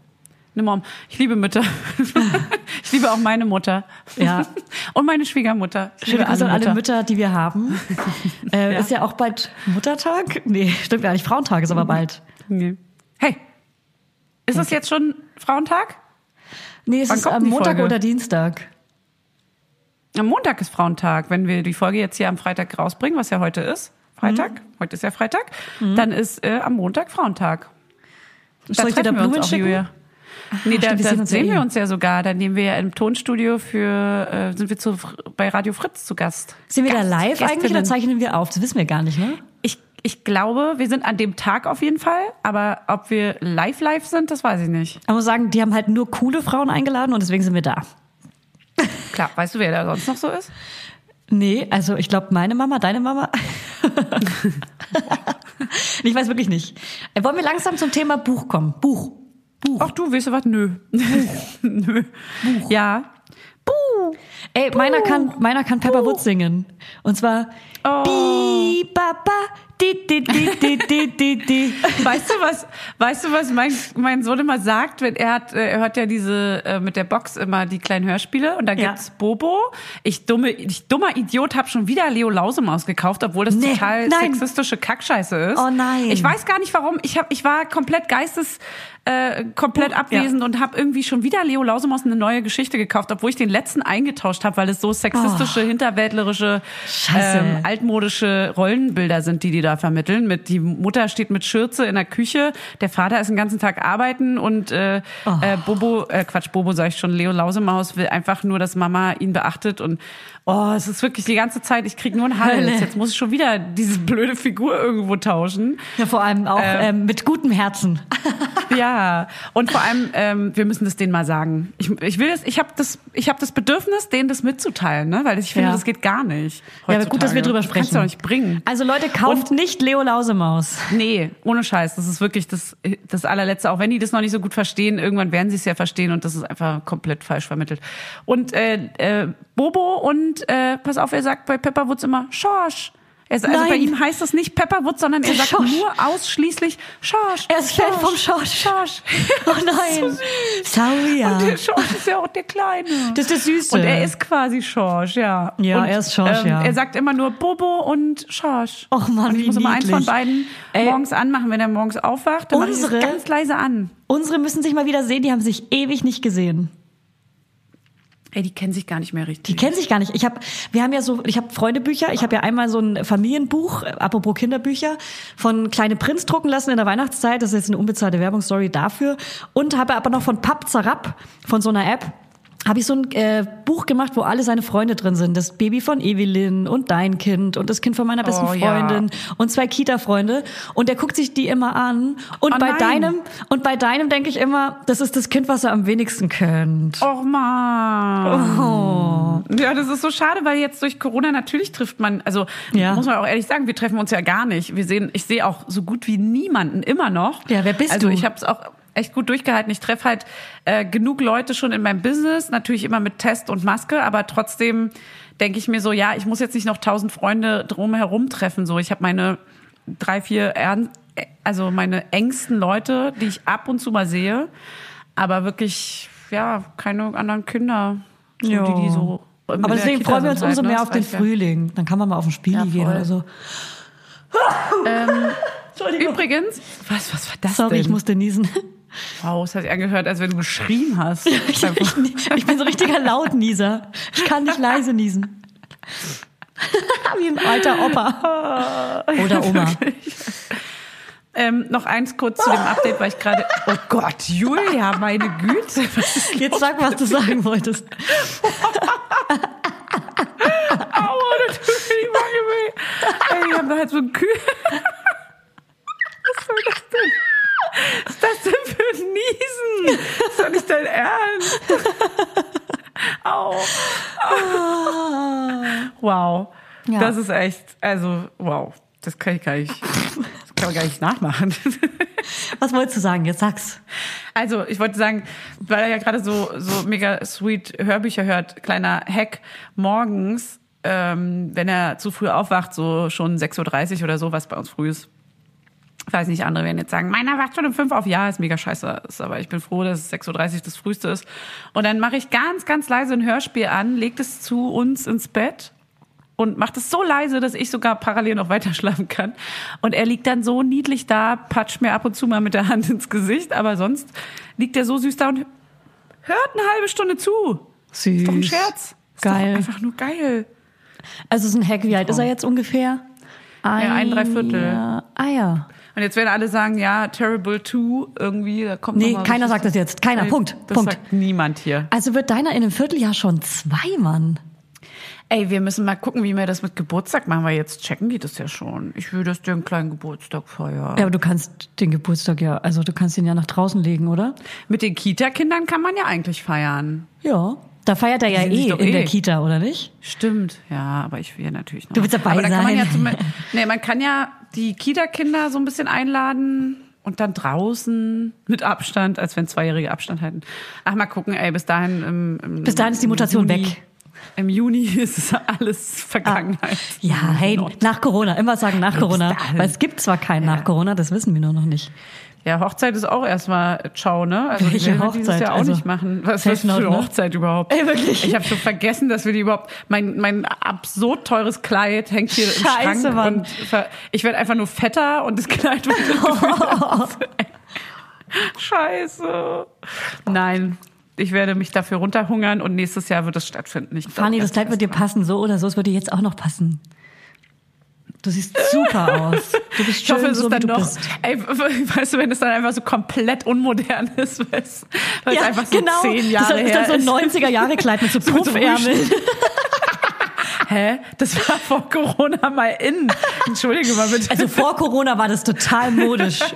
eine Mom. Ich liebe Mütter. ich liebe auch meine Mutter. Ja. Und meine Schwiegermutter. Ich Schöne Grüße an alle Mütter. Die wir haben. Äh, Ja. Ist ja auch bald Muttertag? Nee, stimmt gar nicht. Frauentag ist aber bald. Nee. Hey, ist das jetzt schon Frauentag? Nee, es Wann ist am Montag Folge? oder Dienstag. Am Montag ist Frauentag. Wenn wir die Folge jetzt hier am Freitag rausbringen, was ja heute ist, Freitag, Mhm. heute ist ja Freitag, dann ist äh, am Montag Frauentag. Da Soll ich dir da Blumen schicken? Julia. Nee, da, stimmt, wir da sehen sehen eh. wir uns ja sogar. Da nehmen wir ja im Tonstudio für, äh, sind wir zu, bei Radio Fritz zu Gast. Sind wir da Gast- live eigentlich oder Gästinnen. zeichnen wir auf? Das wissen wir gar nicht, ne? Ich, ich glaube, wir sind an dem Tag auf jeden Fall, aber ob wir live live sind, das weiß ich nicht. Ich muss sagen, die haben halt nur coole Frauen eingeladen und deswegen sind wir da. Klar, weißt du, wer da sonst noch so ist? Nee, also ich glaube, meine Mama, deine Mama. ich weiß wirklich nicht. Wollen wir langsam zum Thema Buch kommen? Buch. Ach du, weißt du was? Nö. Nö. Ja. Ey, meiner kann, meiner kann Pepper Woods singen. Und zwar Oh. Bi, ba, ba, di, di, di. Weißt du was? Weißt du was mein mein Sohn immer sagt, wenn er hat äh, er hört ja diese äh, mit der Box immer die kleinen Hörspiele und da Ja. gibt's Bobo. Ich dumme ich dummer Idiot habe schon wieder Leo Lausemaus gekauft, obwohl das Nee, total nein. sexistische Kackscheiße ist. Oh nein. Ich weiß gar nicht warum. Ich habe ich war komplett geistes äh, komplett abwesend und habe irgendwie schon wieder Leo Lausemaus eine neue Geschichte gekauft, obwohl ich den letzten eingetauscht habe, weil es so sexistische, hinterwäldlerische, Oh. Scheiße. ähm, altmodische Rollenbilder sind, die die da vermitteln. Mit die Mutter steht mit Schürze in der Küche, der Vater ist den ganzen Tag arbeiten und äh, Oh. äh, Bobo, äh, Quatsch, Bobo sag ich schon, Leo Lausemaus will einfach nur, dass Mama ihn beachtet und oh, es ist wirklich die ganze Zeit, ich krieg nur einen Hals. Hölle. Jetzt muss ich schon wieder diese blöde Figur irgendwo tauschen. Ja, vor allem auch ähm, mit gutem Herzen. Ja, und vor allem, ähm, wir müssen das denen mal sagen. Ich, ich will das, ich habe das, ich habe das Bedürfnis, denen das mitzuteilen, ne? weil ich finde, Ja. das geht gar nicht. Ja, aber gut, dass wir heutzutage. drüber Das sprechen. Kannst du doch nicht bringen. Also Leute, kauft nicht Leo Lausemaus. Nee, ohne Scheiß. Das ist wirklich das, das allerletzte. Auch wenn die das noch nicht so gut verstehen, irgendwann werden sie es ja verstehen und das ist einfach komplett falsch vermittelt. Und äh, äh, Bobo und äh, pass auf, er sagt bei Pepperwoods immer Schorsch. Also Nein. bei ihm heißt das nicht Pepperwoods, sondern er sagt Schorsch. nur ausschließlich Schorsch. Er ist Fan vom Schorsch. Schorsch. Oh nein. Sorry, ja. Und der Schorsch ist ja auch der Kleine. Das ist der Süße. Und er ist quasi Schorsch, ja. Ja, und, er ist Schorsch, ja. Er sagt immer nur Bobo und Schorsch. Och Mann, und ich wie muss immer eins niedlich. von beiden Ey. morgens anmachen, wenn er morgens aufwacht. Dann mache ich Unsere- das ganz leise an. Unsere müssen sich mal wieder sehen, die haben sich ewig nicht gesehen. Ey, die kennen sich gar nicht mehr richtig. Die kennen sich gar nicht. Ich habe, wir haben ja so, ich habe Freundebücher. Ich habe ja einmal so ein Familienbuch, äh, apropos Kinderbücher, von Kleine Prinz drucken lassen in der Weihnachtszeit. Das ist jetzt eine unbezahlte Werbungsstory dafür. Und habe aber noch von Papp Zarab, von so einer App, habe ich so ein äh, Buch gemacht, wo alle seine Freunde drin sind. Das Baby von Evelyn und dein Kind und das Kind von meiner besten Oh, ja. Freundin und zwei Kita-Freunde. Und der guckt sich die immer an. Und Oh, bei nein. deinem, und bei deinem denke ich immer, das ist das Kind, was er am wenigsten kennt. Och man. Oh. Ja, das ist so schade, weil jetzt durch Corona natürlich trifft man, also Ja. muss man auch ehrlich sagen, wir treffen uns ja gar nicht. Wir sehen, ich sehe auch so gut wie niemanden immer noch. Ja, wer bist also du? ich habe es auch echt gut durchgehalten. Ich treffe halt äh, genug Leute schon in meinem Business, natürlich immer mit Test und Maske, aber trotzdem denke ich mir so, ja, ich muss jetzt nicht noch tausend Freunde drumherum treffen. So, ich habe meine drei, vier, ern- also meine engsten Leute, die ich ab und zu mal sehe, aber wirklich, ja, keine anderen Kinder, so, Ja. die, die so. Aber deswegen freuen wir uns halt, umso ne? mehr Das auf den. Frühling. Dann kann man mal auf den Spiel Ja, gehen oder so. Übrigens, was, was war das Sorry, denn? ich musste niesen. Wow, es hat sich angehört, als wenn du geschrien hast. Ich, ich, ich bin so richtiger Lautnieser. Ich kann nicht leise niesen. Wie ein alter Opa. Oder Oma. ähm, noch eins kurz zu dem Update, weil ich gerade. Oh Gott, Julia, meine Güte. Jetzt sag, was du sagen wolltest. Aua, das tut mir die Wange weh. Ey, die haben da halt so ein Kühl. Was soll das denn? Was ist das denn für ein Niesen? Das ist doch nicht dein Ernst. Au. Wow. Ja. Das ist echt, also, wow. Das kann ich gar nicht, das kann man gar nicht nachmachen. Was wolltest du sagen? Jetzt sag's. Also, ich wollte sagen, weil er ja gerade so, so mega sweet Hörbücher hört, kleiner Hack, morgens, ähm, wenn er zu früh aufwacht, so schon 6.30 Uhr oder so, was bei uns früh ist. Ich weiß nicht, andere werden jetzt sagen, meiner wacht schon um 5 auf. Ja, ist mega scheiße. Ist, aber ich bin froh, dass es 6.30 Uhr das früheste ist. Und dann mache ich ganz, ganz leise ein Hörspiel an, legt es zu uns ins Bett und macht es so leise, dass ich sogar parallel noch weiter schlafen kann. Und er liegt dann so niedlich da, patscht mir ab und zu mal mit der Hand ins Gesicht, aber sonst liegt er so süß da und hört eine halbe Stunde zu. Süß. Ist doch ein Scherz. Ist Geil. Doch einfach nur geil. Also es ist ein Hack. Wie alt ist er jetzt ungefähr? Ja, ein Dreiviertel. Ah ja. Und jetzt werden alle sagen, ja, Terrible 2 irgendwie, da kommt Nee, keiner sagt das jetzt. Keiner. Nee, Punkt. Das Punkt. sagt niemand hier. Also wird deiner in einem Vierteljahr schon zwei, Mann. Ey, wir müssen mal gucken, wie wir das mit Geburtstag machen, weil jetzt checken die das ja schon. Ich will, dass der einen kleinen Geburtstag feiern. Ja, aber du kannst den Geburtstag ja, also du kannst ihn ja nach draußen legen, oder? Mit den Kita-Kindern kann man ja eigentlich feiern. Ja. Da feiert er ja eh in eh. der Kita, oder nicht? Stimmt, ja, aber ich will ja natürlich noch. Du willst dabei aber da Kann man, sein. ja zum, nee, man kann ja die Kita-Kinder so ein bisschen einladen und dann draußen mit Abstand, als wenn Zweijährige Abstand halten. Ach, mal gucken, ey, bis dahin. Im, im, Bis dahin ist die Mutation Juni, weg. Im Juni ist es alles Vergangenheit. Ja, hey, Not. nach Corona, immer sagen nach Corona. Weil es gibt zwar keinen nach Corona, das wissen wir nur noch nicht. Ja, Hochzeit ist auch erstmal Ciao, ne? Also Welche wir dieses Hochzeit? Jahr auch Also, nicht machen. Was ist für eine ne? Hochzeit überhaupt? Ey, wirklich? Ich habe schon vergessen, dass wir die überhaupt. Mein mein absurd teures Kleid hängt hier im Scheiße, Schrank Mann. und ich werde einfach nur fetter und das Kleid wird gefühlt. Scheiße. Nein. Ich werde mich dafür runterhungern und nächstes Jahr wird es stattfinden. Ich Fanny, das Kleid wird dir passen, so oder so. Es wird dir jetzt auch noch passen. Du siehst super aus. Du bist Ich hoffe, es so ist dann noch, bist. ey, weißt du, wenn es dann einfach so komplett unmodern ist, weil es, weil es einfach so genau. zehn das Jahre ist dann her so ein 90er-Jahre-Kleid mit so mit so Puffärmeln. Hä? Das war vor Corona mal in. Entschuldige mal bitte. Also vor Corona war das total modisch.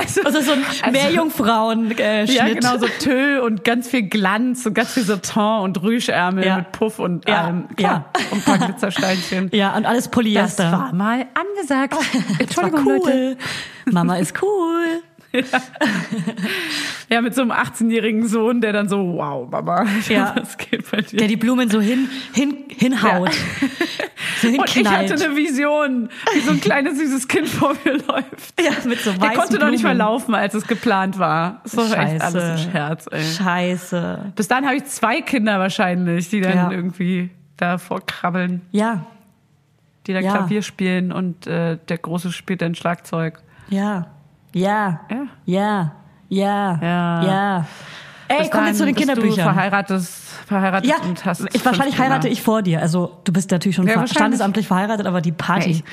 Also, Also so ein Meerjungfrauen-Schnitt. ja, genau, so Tüll und ganz viel Glanz und ganz viel Satin und Rüschärmel Ja. mit Puff und Ja, allem. Klar. Und ein paar Glitzersteinchen. Ja, und alles Das Polyester. war mal angesagt. Das war Entschuldigung, cool. Leute. Mama ist cool. Ja, mit so einem 18-jährigen Sohn, der dann so, wow, Mama, Ja. was geht bei dir? Der die Blumen so hin, hin, hinhaut. So Und ich hatte eine Vision, wie so ein kleines süßes Kind vor mir läuft. Ja, mit so Der weißen konnte noch nicht mal Blumen. laufen, als es geplant war. Das war echt Scheiße. alles ein Scherz, ey. Scheiße. Bis dann habe ich zwei Kinder wahrscheinlich, die dann Ja. irgendwie davor krabbeln, Ja, die dann Ja. Klavier spielen und äh, der Große spielt dann Schlagzeug. ja, ja, Ja. ja, ja, Ja. ja. Ey, Bis komm jetzt zu den bist Du Kinderbüchern. verheiratet, verheiratet Ja, und hast ich, wahrscheinlich heirate ich vor dir. Also du bist natürlich schon Ja, ver- standesamtlich verheiratet, aber die Hey, Party. ich,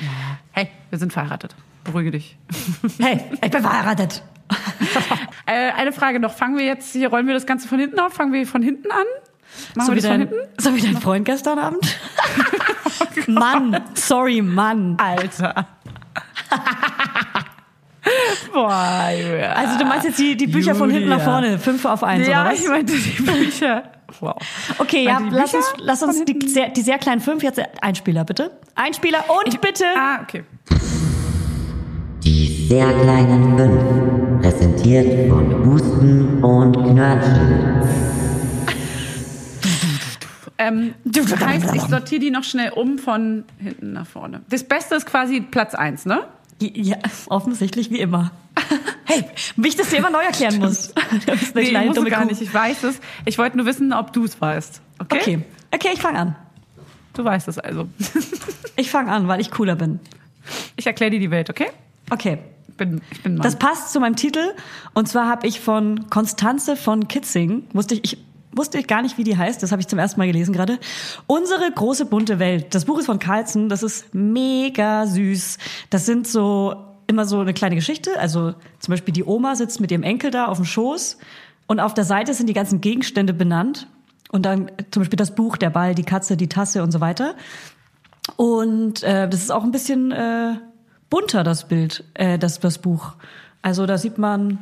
hey, wir sind verheiratet. Beruhige dich. Hey, ich bin verheiratet. Äh, eine Frage noch. Fangen wir jetzt hier, rollen wir das Ganze von hinten auf? Fangen wir von hinten an? Machen So wir das von dein, hinten? so wie dein Freund gestern Abend. Mann, sorry, Mann. Alter. Boah, Julia. Also du meinst jetzt die, die Bücher von hinten nach Julia. vorne, fünf auf eins ja, oder was? ich meinte die Bücher. Wow. Okay, ja, Meinte die lass uns, lass uns die sehr, die sehr kleinen fünf jetzt Einspieler bitte. Einspieler und bitte. Ah, okay. Die sehr kleinen fünf, präsentiert von Husten und Knörnchen. Ähm, das heißt, ich sortiere die noch schnell um von hinten nach vorne. Das Beste ist quasi Platz eins, ne? Ja, offensichtlich wie immer. Hey, wie ich das dir immer neu erklären muss. Du bist eine Nee, kleine du dumme gar Kuh. nicht. Ich weiß es. Ich wollte nur wissen, ob du es weißt. Okay? Okay, okay, ich fange an. Du weißt es also. Ich fange an, weil ich cooler bin. Ich erkläre dir die Welt, okay? Okay. Ich bin, ich bin Mann. Das passt zu meinem Titel. Und zwar habe ich von Konstanze von Kitzing, wusste ich, ich wusste ich gar nicht, wie die heißt, das habe ich zum ersten Mal gelesen gerade. Unsere große bunte Welt. Das Buch ist von Carlsen, das ist mega süß. Das sind so immer so eine kleine Geschichte. Also zum Beispiel die Oma sitzt mit ihrem Enkel da auf dem Schoß und auf der Seite sind die ganzen Gegenstände benannt. Und dann zum Beispiel das Buch, der Ball, die Katze, die Tasse und so weiter. Und äh, das ist auch ein bisschen äh, bunter, das Bild, äh, das, das Buch. Also da sieht man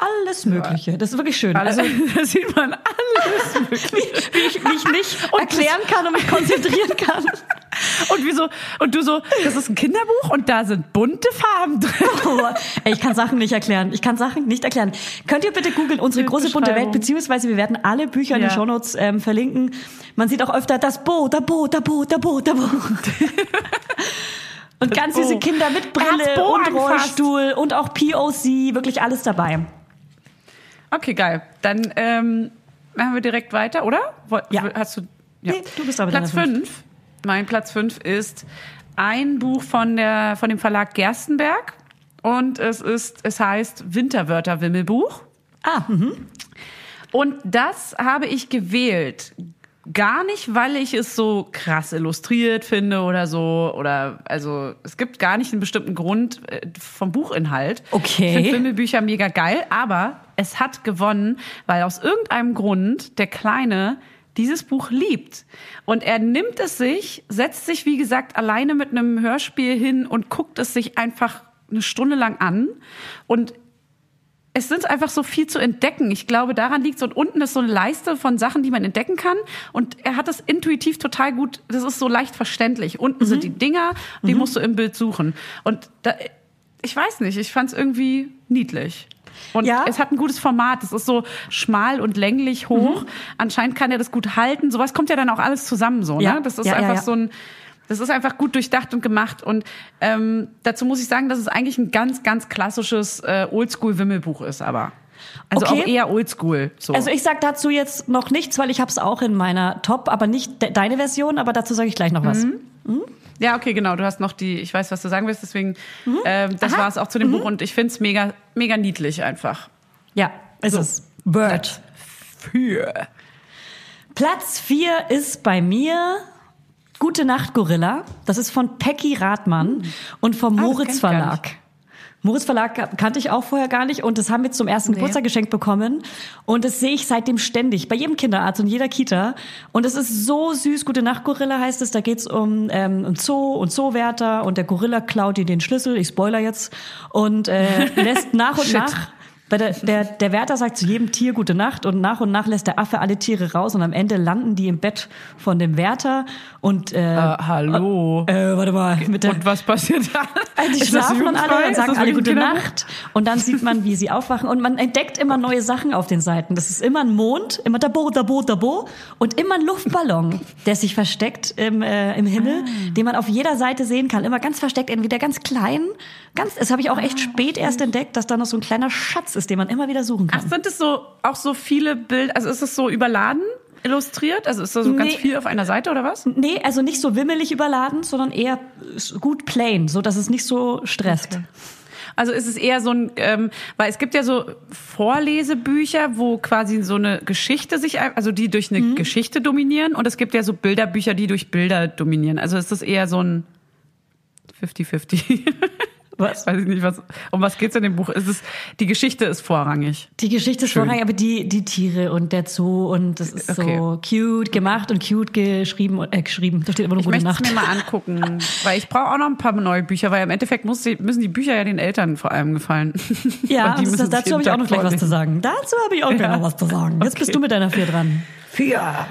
alles Mögliche. Das ist wirklich schön. also, da sieht man alles. wie, wie, ich, wie ich nicht erklären kann und mich konzentrieren kann. Und wieso? Und du so, das ist ein Kinderbuch und da sind bunte Farben drin. Oh, ey, ich kann Sachen nicht erklären. Ich kann Sachen nicht erklären. Könnt ihr bitte googeln, unsere große bunte Welt, beziehungsweise wir werden alle Bücher in Ja. den Shownotes ähm, verlinken. Man sieht auch öfter das Bo, da Bo, da Bo, da Bo, da Bo. Und ganz süße Kinder mit Brille und. Rollstuhl und auch POC, wirklich alles dabei. Okay, geil. Dann ähm, machen wir direkt weiter, oder? Ja. Hast du? Ja. Nee, du bist aber Platz deiner fünf. Mein Platz fünf ist ein Buch von der von dem Verlag Gerstenberg und es ist es heißt Winterwörter Wimmelbuch. Ah, mhm. Und das habe ich gewählt gar nicht, weil ich es so krass illustriert finde oder so. Oder also es gibt gar nicht einen bestimmten Grund äh, vom Buchinhalt. Okay. Ich finde Wimmelbücher mega geil, aber es hat gewonnen, weil aus irgendeinem Grund der Kleine dieses Buch liebt. Und er nimmt es sich, setzt sich, wie gesagt, alleine mit einem Hörspiel hin und guckt es sich einfach eine Stunde lang an. Und es sind einfach so viel zu entdecken. Ich glaube, daran liegt so und unten ist so eine Leiste von Sachen, die man entdecken kann. Und er hat das intuitiv total gut. Das ist so leicht verständlich. Unten sind die Dinger, die musst du im Bild suchen. Und da, ich weiß nicht, ich fand es irgendwie niedlich. Und Ja. es hat ein gutes Format. Es ist so schmal und länglich hoch. Anscheinend kann er das gut halten. Sowas kommt ja dann auch alles zusammen so. Ja. Ne? Das ist Ja, einfach so ein das ist einfach gut durchdacht und gemacht. Und ähm, dazu muss ich sagen, dass es eigentlich ein ganz, ganz klassisches äh, Oldschool-Wimmelbuch ist, aber. Also Okay. auch eher Oldschool. So. Also ich sag dazu jetzt noch nichts, weil ich habe es auch in meiner Top, aber nicht de deine Version, aber dazu sage ich gleich noch was. Ja, okay, genau. Du hast noch die, ich weiß, was du sagen willst, deswegen, Mhm. ähm, das war es auch zu dem Buch und ich find's mega, mega niedlich einfach. Ja, ist So. es. Bird. Für. Platz 4 ist bei mir Gute Nacht, Gorilla. Das ist von Peggy Rathmann und vom Ah, Moritz Verlag. Moritz Verlag kannte ich auch vorher gar nicht und das haben wir zum ersten Geburtstag geschenkt bekommen und das sehe ich seitdem ständig bei jedem Kinderarzt und jeder Kita und es ist so süß. Gute Nacht Gorilla heißt es. Da geht's um ähm, um Zoo und Zoowärter und der Gorilla klaut dir den Schlüssel. Ich spoiler jetzt und äh, lässt nach und nach weil der, der, der Wärter sagt zu jedem Tier gute Nacht und nach und nach lässt der Affe alle Tiere raus und am Ende landen die im Bett von dem Wärter und äh, Äh, hallo. äh, warte mal mit der und was passiert da? also die Ist schlafen dann alle und sagen alle gute Kinderbuch? Nacht und dann sieht man, wie sie aufwachen und man entdeckt immer neue Sachen auf den Seiten. Das ist immer ein Mond, immer Dabo, Dabo, Dabo und immer ein Luftballon, der sich versteckt im, äh, im Himmel, Ah. den man auf jeder Seite sehen kann. Immer ganz versteckt, entweder ganz klein, ganz, das habe ich auch echt Ah, spät erst entdeckt, dass da noch so ein kleiner Schatz ist, den man immer wieder suchen kann. Ach, sind es so, auch so viele Bilder, also ist es so überladen illustriert? Also ist da so ganz Nee. viel auf einer Seite oder was? Nee, also nicht so wimmelig überladen, sondern eher gut plain, so dass es nicht so stresst. Also ist es eher so ein, ähm, weil es gibt ja so Vorlesebücher, wo quasi so eine Geschichte sich, also die durch eine Geschichte dominieren und es gibt ja so Bilderbücher, die durch Bilder dominieren. Also ist das eher so ein 50-50. Was? Weiß ich nicht, was, um was geht's in dem Buch? Ist es, die Geschichte ist vorrangig. Die Geschichte ist Schön. vorrangig, aber die, die Tiere und der Zoo und das ist Okay. so cute gemacht und cute geschrieben, äh, geschrieben. Da steht immer nur Ich gute möchte es Nacht. mir mal angucken, weil ich brauche auch noch ein paar neue Bücher, weil im Endeffekt muss die, müssen die Bücher ja den Eltern vor allem gefallen. Ja, das, müssen dazu habe ich auch noch gleich was zu sagen. Dazu habe ich auch gleich Ja. noch was zu sagen. Jetzt Okay. bist du mit deiner vier dran.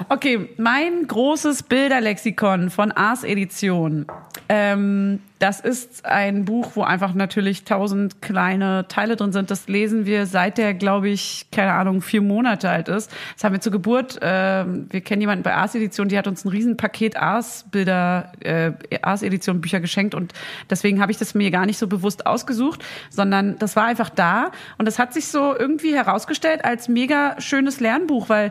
Okay, mein großes Bilderlexikon von Ars Edition. Ähm, das ist ein Buch, wo einfach natürlich tausend kleine Teile drin sind. Das lesen wir seit der, glaube ich, keine Ahnung, vier Monate alt ist. Das haben wir zur Geburt. Ähm, wir kennen jemanden bei Ars Edition, die hat uns ein Riesenpaket Ars Bilder, äh, Ars Edition Bücher geschenkt und deswegen habe ich das mir gar nicht so bewusst ausgesucht, sondern das war einfach da und das hat sich so irgendwie herausgestellt als mega schönes Lernbuch, weil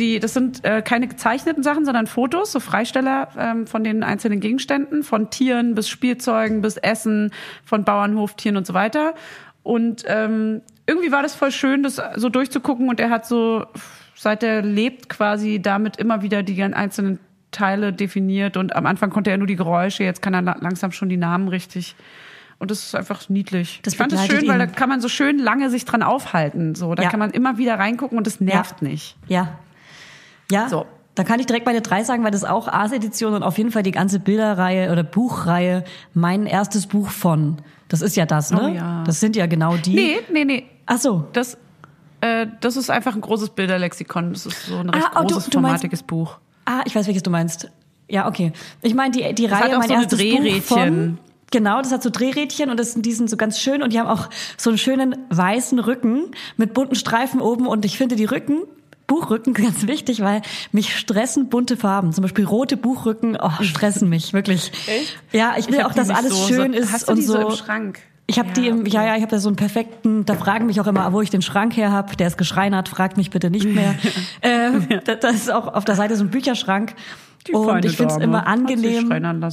die, das sind äh, keine gezeichneten Sachen, sondern Fotos, so Freisteller ähm, von den einzelnen Gegenständen, von Tieren bis Spielzeugen bis Essen, von Bauernhoftieren und so weiter. Und ähm, irgendwie war das voll schön, das so durchzugucken. Und er hat so, seit er lebt, quasi damit immer wieder die einzelnen Teile definiert. Und am Anfang konnte er nur die Geräusche, jetzt kann er la- langsam schon die Namen richtig. Und das ist einfach niedlich. Das ich fand es schön, weil da ihn. kann man so schön lange sich dran aufhalten. So, da Ja. kann man immer wieder reingucken und es nervt nicht. Ja. Ja. So. Da kann ich direkt meine drei sagen, weil das auch Ars-Edition und auf jeden Fall die ganze Bilderreihe oder Buchreihe mein erstes Buch von. Das ist ja das, ne? Oh ja. Das sind ja genau die. Nee, nee, nee. Ach so. Das, äh, das ist einfach ein großes Bilderlexikon. Das ist so ein recht Ah, oh, du- großes, du meinst- formatiges Buch. Ah, ich weiß, welches du meinst. Ja, okay. Ich meine, die, die hat Reihe, mein so erstes Buch Drehrädchen. von... Genau, das hat so Drehrädchen und das, die sind so ganz schön und die haben auch so einen schönen weißen Rücken mit bunten Streifen oben und ich finde die Rücken, Buchrücken ganz wichtig, weil mich stressen bunte Farben. Zum Beispiel rote Buchrücken, oh, stressen mich, wirklich. Ja, ich will hab auch, dass alles so. schön so, ist Hast du und die so so. im Schrank? Ich habe die im, ja, ja, ich habe da so einen perfekten, da fragen mich auch immer, wo ich den Schrank her hab. Der ist geschreinert, fragt mich bitte nicht mehr. da- das ist auch auf der Seite so ein Bücherschrank. Die und ich finde es immer angenehm.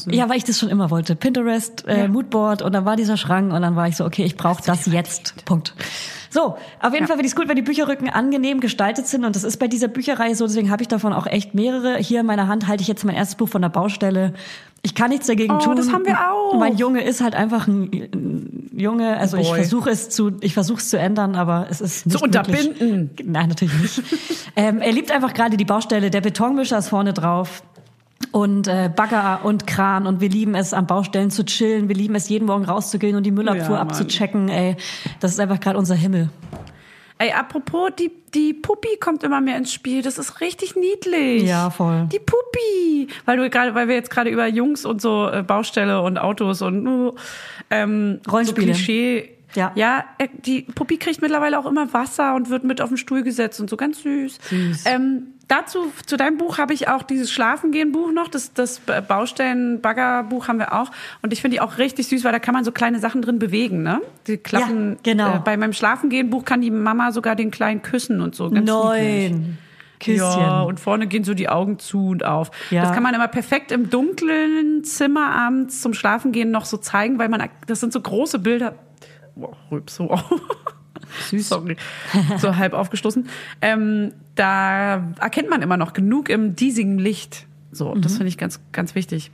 Ja, weil ich das schon immer wollte. Pinterest, äh, Ja. Moodboard und dann war dieser Schrank und dann war ich so, okay, ich brauche das jetzt. Punkt. So, auf jeden Fall finde ich es gut, wenn die Bücherrücken angenehm gestaltet sind und das ist bei dieser Bücherreihe so, deswegen habe ich davon auch echt mehrere. Hier in meiner Hand halte ich jetzt mein erstes Buch von der Baustelle. Ich kann nichts dagegen Oh, tun. das haben wir auch. Mein Junge ist halt einfach ein, ein Junge, also ich Boy. versuche es zu, ich versuche es zu ändern, aber es ist nicht Zu unterbinden. Möglich. Nein, natürlich nicht. ähm, er liebt einfach gerade die Baustelle. Der Betonmischer ist vorne drauf. Und äh, Bagger und Kran und wir lieben es, an Baustellen zu chillen. Wir lieben es, jeden Morgen rauszugehen und die Müllabfuhr Ja, abzuchecken. Ey, das ist einfach gerade unser Himmel. Ey, apropos, die, die Puppi kommt immer mehr ins Spiel. Das ist richtig niedlich. Ja, voll. Die Puppi. Weil du gerade, weil wir jetzt gerade über Jungs und so äh, Baustelle und Autos und uh, ähm, Rollenspiele. So Klischee. Ja. Ja, äh, die Puppi kriegt mittlerweile auch immer Wasser und wird mit auf den Stuhl gesetzt und so ganz süß. Süß. Ähm, dazu, zu deinem Buch habe ich auch dieses Schlafengehen-Buch noch, das, das Baustellen-Bagger-Buch haben wir auch. Und ich finde die auch richtig süß, weil da kann man so kleine Sachen drin bewegen, ne? Die klappen. Ja, genau. Äh, bei meinem Schlafengehen-Buch kann die Mama sogar den Kleinen küssen und so. Ganz. Neun. Küsschen. Ja, und vorne gehen so die Augen zu und auf. Ja. Das kann man immer perfekt im dunklen Zimmer abends zum Schlafengehen noch so zeigen, weil man, das sind so große Bilder. Boah, rüb so auf. Süß. Sorry. So halb aufgestoßen. Ähm, da erkennt man immer noch genug im diesigen Licht. So, das finde ich ganz, ganz wichtig.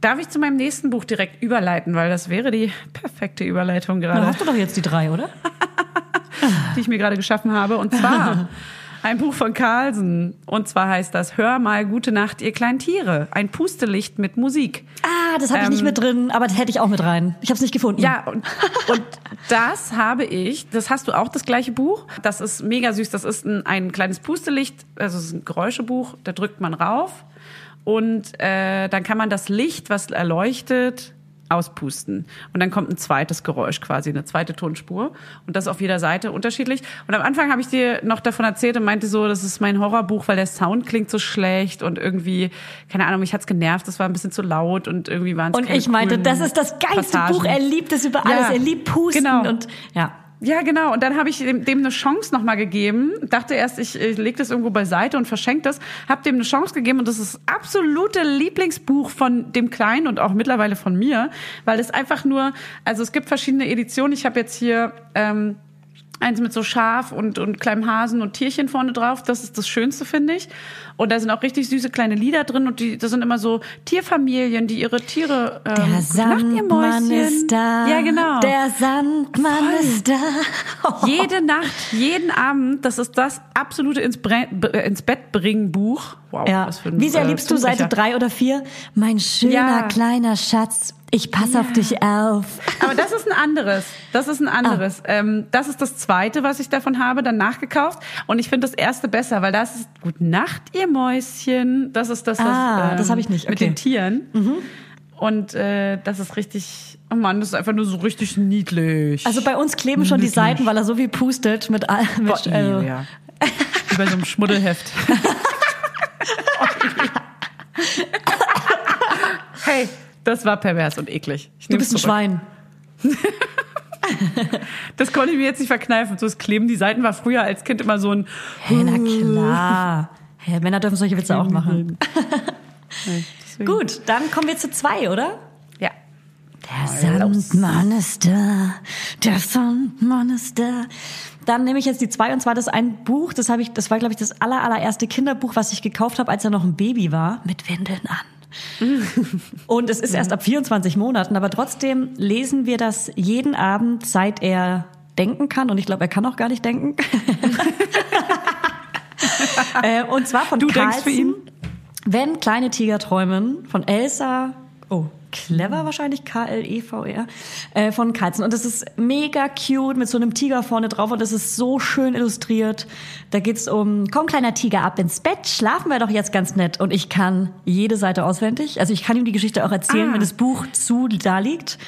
Darf ich zu meinem nächsten Buch direkt überleiten, weil das wäre die perfekte Überleitung gerade hast du doch jetzt die drei, oder? die ich mir gerade geschaffen habe. Und zwar ein Buch von Carlsen. Und zwar heißt das Hör mal Gute Nacht, ihr kleinen Tiere. Ein Pustelicht mit Musik. Ah, das habe ich nicht Ähm, mit drin, aber das hätte ich auch mit rein. Ich habe es nicht gefunden. Ja, und, und das habe ich, das hast du auch, das gleiche Buch. Das ist mega süß. Das ist ein, ein kleines Pustelicht, also es ist ein Geräuschebuch, da drückt man rauf. Und äh, dann kann man das Licht, was erleuchtet, auspusten. Und dann kommt ein zweites Geräusch quasi, eine zweite Tonspur. Und das auf jeder Seite unterschiedlich. Und am Anfang habe ich dir noch davon erzählt und meinte so, das ist mein Horrorbuch, weil der Sound klingt so schlecht und irgendwie, keine Ahnung, mich hat's genervt, das war ein bisschen zu laut und irgendwie waren es Und ich meinte, das ist das geilste Passagen. Buch. Er liebt es über Ja, alles. Er liebt Pusten genau. und ja. Ja, genau. Und dann habe ich dem, dem eine Chance nochmal gegeben. Dachte erst, ich, ich lege das irgendwo beiseite und verschenke das. Hab dem eine Chance gegeben und das ist das absolute Lieblingsbuch von dem Kleinen und auch mittlerweile von mir, weil es einfach nur, also es gibt verschiedene Editionen. Ich habe jetzt hier ähm, eins mit so Schaf und, und kleinem Hasen und Tierchen vorne drauf. Das ist das Schönste, finde ich. Und da sind auch richtig süße kleine Lieder drin und die, das sind immer so Tierfamilien, die ihre Tiere. Ähm, Der Sandmann ist da. Ja, genau. Der Sandmann ist da. Jede Nacht, jeden Abend, das ist das absolute ins, Bre äh, ins Bett bringen Buch. Wow, Ja. was für ein, Wie sehr äh, liebst du Seite drei oder vier? Mein schöner Ja. kleiner Schatz, ich pass auf dich auf. Aber das ist ein anderes. Das ist ein anderes. Ähm, das ist das zweite, was ich davon habe, dann nachgekauft. Und ich finde das erste besser, weil das ist Gute Nacht, ihr Mäuschen. Das ist das, was, Ah, ähm, das hab ich nicht. mit Okay. Mhm. den Tieren. Und äh, das ist richtig, oh Mann, das ist einfach nur so richtig niedlich. Also bei uns kleben schon die Niedlich. Seiten, weil er so viel pustet mit, all- mit Boah, äh, ja. Wie bei so einem Schmuddelheft. hey, das war pervers und eklig. Ich Du bist ein. Schwein. Das konnte ich mir jetzt nicht verkneifen. So das Kleben die Seiten war früher als Kind immer so ein Hey, na klar. Hey, Männer dürfen solche Witze auch machen. Deswegen. Gut, dann kommen wir zu zwei, oder? Ja. Der Sandmann ist da. Der Sandmann ist da. Dann nehme ich jetzt die zwei und zwar das ein Buch, das habe ich, das war glaube ich das aller, allererste Kinderbuch, was ich gekauft habe, als er noch ein Baby war, mit Windeln an. Und es ist erst ab 24 Monaten, aber trotzdem lesen wir das jeden Abend, seit er denken kann. Und ich glaube, er kann auch gar nicht denken. äh, und zwar von Du denkst für Carlsen. ihn? Wenn kleine Tiger träumen von Elsa, oh, clever wahrscheinlich, K-L-E-V-R, äh, von Carlsen. Und das ist mega cute mit so einem Tiger vorne drauf und das ist so schön illustriert. Da geht's um, komm kleiner Tiger ab ins Bett, schlafen wir doch jetzt ganz nett. Und ich kann jede Seite auswendig. Also ich kann ihm die Geschichte auch erzählen, Ah. wenn das Buch zu da liegt.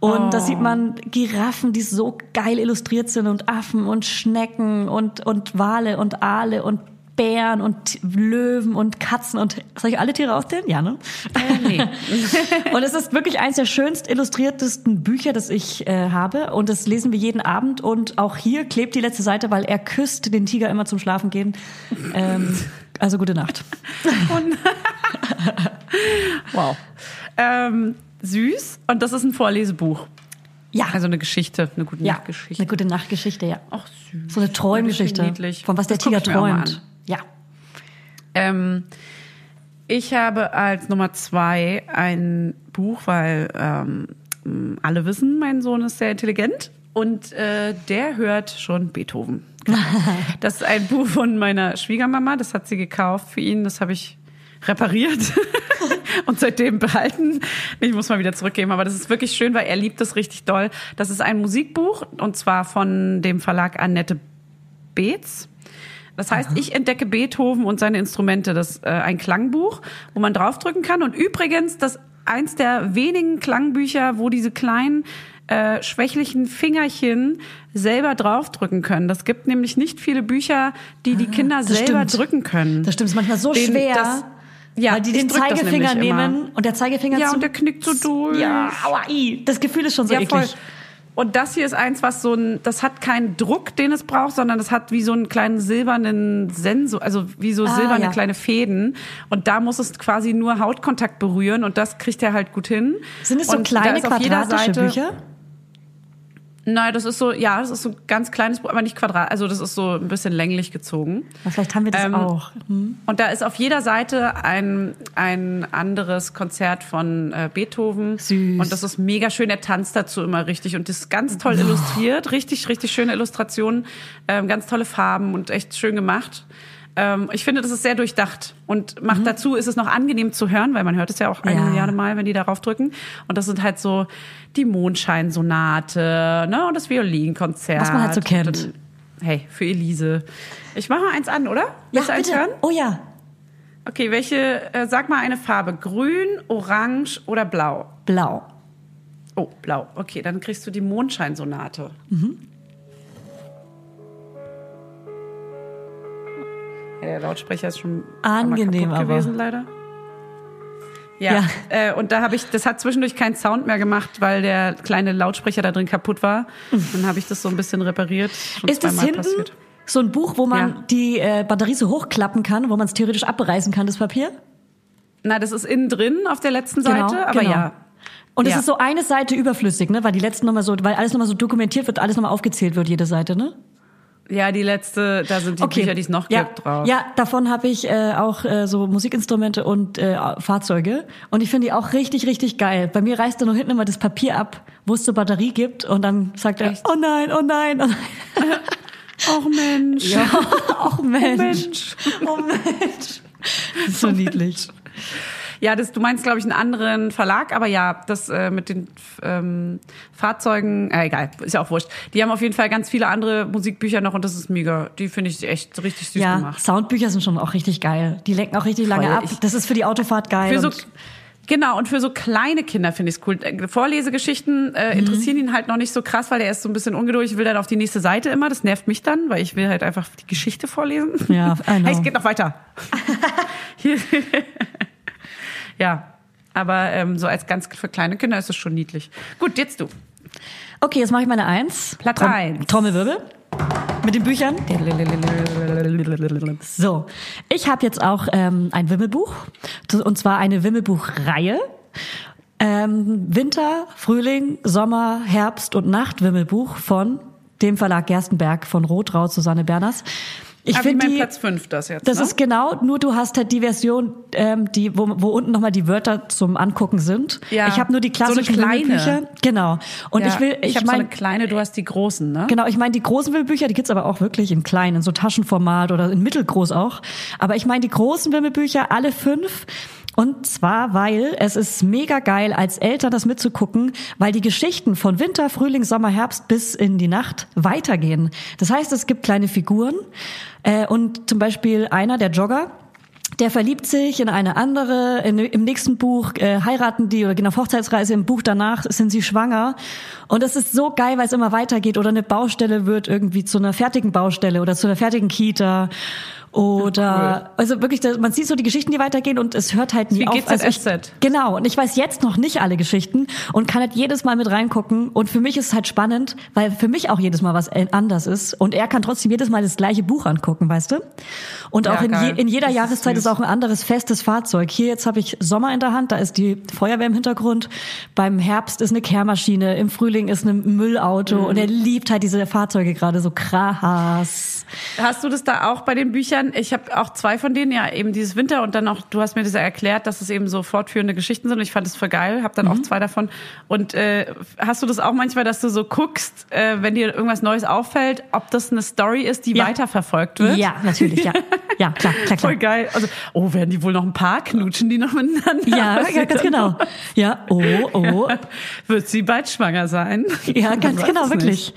Und da Oh. sieht man Giraffen, die so geil illustriert sind und Affen und Schnecken und, und Wale und Aale und Bären und Löwen und Katzen und soll ich alle Tiere aufzählen? Ja, ne? nee. und es ist wirklich eines der schönst illustriertesten Bücher, das ich äh, habe. Und das lesen wir jeden Abend. Und auch hier klebt die letzte Seite, weil er küsst den Tiger immer zum Schlafen gehen. Ähm, also gute Nacht. Wow. Ähm, süß. Und das ist ein Vorlesebuch. Ja. Also eine Geschichte, eine gute ja, Nachtgeschichte. eine gute Nachtgeschichte, ja. Ach, süß. So eine Träumgeschichte. Von was der Das guck Tiger träumt. Ja. Ähm, ich habe als Nummer zwei ein Buch, weil ähm, alle wissen, mein Sohn ist sehr intelligent und äh, der hört schon Beethoven. Das ist ein Buch von meiner Schwiegermama, das hat sie gekauft für ihn, das habe ich repariert und seitdem behalten. Ich muss mal wieder zurückgeben, aber das ist wirklich schön, weil er liebt es richtig doll. Das ist ein Musikbuch und zwar von dem Verlag Annette Beetz. Das heißt, ich entdecke Beethoven und seine Instrumente. Das ist äh, ein Klangbuch, wo man draufdrücken kann. Und übrigens, das eins der wenigen Klangbücher, wo diese kleinen äh, schwächlichen Fingerchen selber draufdrücken können. Das gibt nämlich nicht viele Bücher, die die Kinder Ah, selber stimmt. drücken können. Das stimmt, ist manchmal so Den- schwer. das- ja, weil die den Zeigefinger nämlich immer. nehmen und der Zeigefinger Ja, zu, und der knickt so durch. Ja, aua, i. Das Gefühl ist schon so ja, voll. Und das hier ist eins, was so ein, das hat keinen Druck, den es braucht, sondern das hat wie so einen kleinen silbernen Sensor, also wie so Ah, silberne ja. kleine Fäden. Und da muss es quasi nur Hautkontakt berühren und das kriegt er halt gut hin. Sind es so und kleine quadratische Bücher? Nein, das ist so, ja, das ist so ein ganz kleines Buch, aber nicht quadrat, also das ist so ein bisschen länglich gezogen. Ja, vielleicht haben wir das Ähm, auch. Hm. Und da ist auf jeder Seite ein, ein anderes Konzert von äh, Beethoven. Süß. Und das ist mega schön. Er tanzt dazu immer richtig und das ist ganz toll illustriert. Richtig, richtig schöne Illustrationen, ähm, ganz tolle Farben und echt schön gemacht. Ähm, ich finde, das ist sehr durchdacht und macht dazu, ist es noch angenehm zu hören, weil man hört es ja auch eine Mhm. Ja. Milliarde Mal, wenn die darauf drücken. Und das sind halt so die Mondscheinsonate ne, und das Violinkonzert. Was man halt so kennt. Und hey, für Elise. Ich mache mal eins an, oder? Ja, Willst du eins bitte. hören? Oh ja, Okay, welche, äh, sag mal eine Farbe. Grün, orange oder blau? blau. Oh, blau. Okay, dann kriegst du die Mondscheinsonate. Ja, der Lautsprecher ist schon Angenehm, kaputt aber. gewesen, leider. Ja, Ja. Äh, und da habe ich, das hat zwischendurch keinen Sound mehr gemacht, weil der kleine Lautsprecher da drin kaputt war. Dann habe ich das so ein bisschen repariert. Schon Ist das hinten passiert. so ein Buch, wo man Ja. die äh, Batterie so hochklappen kann, wo man es theoretisch abreißen kann, das Papier? Na, das ist innen drin auf der letzten Seite, aber genau. ja. Und es Ja. ist so eine Seite überflüssig, ne? Weil die letzten nochmal so, weil alles nochmal so dokumentiert wird, alles nochmal aufgezählt wird, jede Seite, ne? Ja, die letzte, da sind die Bücher, die es noch ja. gibt, drauf. Ja, davon habe ich äh, auch äh, so Musikinstrumente und äh, Fahrzeuge. Und ich finde die auch richtig, richtig geil. Bei mir reißt er nur hinten immer das Papier ab, wo es zur Batterie gibt. Und dann sagt er, Echt? oh nein, oh nein, oh nein. Och Mensch. Ja, oh Mensch. Mensch. Oh Mensch. Das ist so niedlich. Ja, das, du meinst, glaube ich, einen anderen Verlag, aber ja, das äh, mit den ähm, Fahrzeugen, äh, egal, ist ja auch wurscht. Die haben auf jeden Fall ganz viele andere Musikbücher noch und das ist mega. Die finde ich echt richtig süß Ja, gemacht. Soundbücher sind schon auch richtig geil. Die lenken auch richtig lange Voll. ab. Ich- Das ist für die Autofahrt geil. Für so, genau, und für so kleine Kinder finde ich es cool. Äh, Vorlesegeschichten äh, Mhm. interessieren ihn halt noch nicht so krass, weil er ist so ein bisschen ungeduldig, will dann auf die nächste Seite immer. Das nervt mich dann, weil ich will halt einfach die Geschichte vorlesen. Ja, I know. Hey, es geht noch weiter. Ja, aber ähm, so als ganz für kleine Kinder ist es schon niedlich. Gut, jetzt du. Okay, jetzt mache ich meine Eins. Platz Trom- eins. Trommelwirbel. Mit den Büchern. So, ich habe jetzt auch ähm, ein Wimmelbuch. Und zwar eine Wimmelbuchreihe. Ähm, Winter, Frühling, Sommer, Herbst und Nacht Wimmelbuch von dem Verlag Gerstenberg von Rotraut, Susanne Berners. Ich Ah, finde mein die, Platz 5 das jetzt. das ne? ist genau, nur du hast halt die Version, ähm, die, wo, wo unten nochmal die Wörter zum Angucken sind. Ja, Ich habe nur die so klassischen kleine. Wimmelbücher. Genau. Und ja, ich will, ich, ich, habe so mein, eine kleine, du hast die großen, ne? Genau, ich meine, die großen Wimmelbücher, die gibt's aber auch wirklich in klein, in so Taschenformat oder in mittelgroß auch. Aber ich meine, die großen Wimmelbücher, alle fünf. Und zwar, weil es ist mega geil, als Eltern das mitzugucken, weil die Geschichten von Winter, Frühling, Sommer, Herbst bis in die Nacht weitergehen. Das heißt, es gibt kleine Figuren äh, und zum Beispiel einer, der Jogger, der verliebt sich in eine andere, in, im nächsten Buch äh, heiraten die oder gehen auf Hochzeitsreise, im Buch danach sind sie schwanger. Und es ist so geil, weil es immer weitergeht oder eine Baustelle wird irgendwie zu einer fertigen Baustelle oder zu einer fertigen Kita. Oder also wirklich, man sieht so die Geschichten, die weitergehen und es hört halt nie Wie auf. Also ich, genau. Und ich weiß jetzt noch nicht alle Geschichten und kann halt jedes Mal mit reingucken. Und für mich ist es halt spannend, weil für mich auch jedes Mal was äh, anders ist. Und er kann trotzdem jedes Mal das gleiche Buch angucken, weißt du? Und Ja, auch in, je, in jeder Das ist Jahreszeit süß. ist auch ein anderes festes Fahrzeug. Hier jetzt habe ich Sommer in der Hand, da ist die Feuerwehr im Hintergrund. Beim Herbst ist eine Kehrmaschine, im Frühling ist ein Müllauto Mhm. und er liebt halt diese Fahrzeuge gerade so krass. Hast du das da auch bei den Büchern? Ich habe auch zwei von denen, ja eben dieses Winter und dann auch, du hast mir das ja erklärt, dass es eben so fortführende Geschichten sind und ich fand das voll geil, habe dann Mhm. auch zwei davon. Und äh, hast du das auch manchmal, dass du so guckst, äh, wenn dir irgendwas Neues auffällt, ob das eine Story ist, die Ja. weiterverfolgt wird? Ja, natürlich, ja. Ja, klar, klar, klar. Voll geil. Also, oh, werden die wohl noch ein paar knutschen, die noch miteinander? Ja, ja, ganz genau. noch? Ja, oh, oh. Wird sie bald schwanger sein? Ja, ganz genau, wirklich. nicht.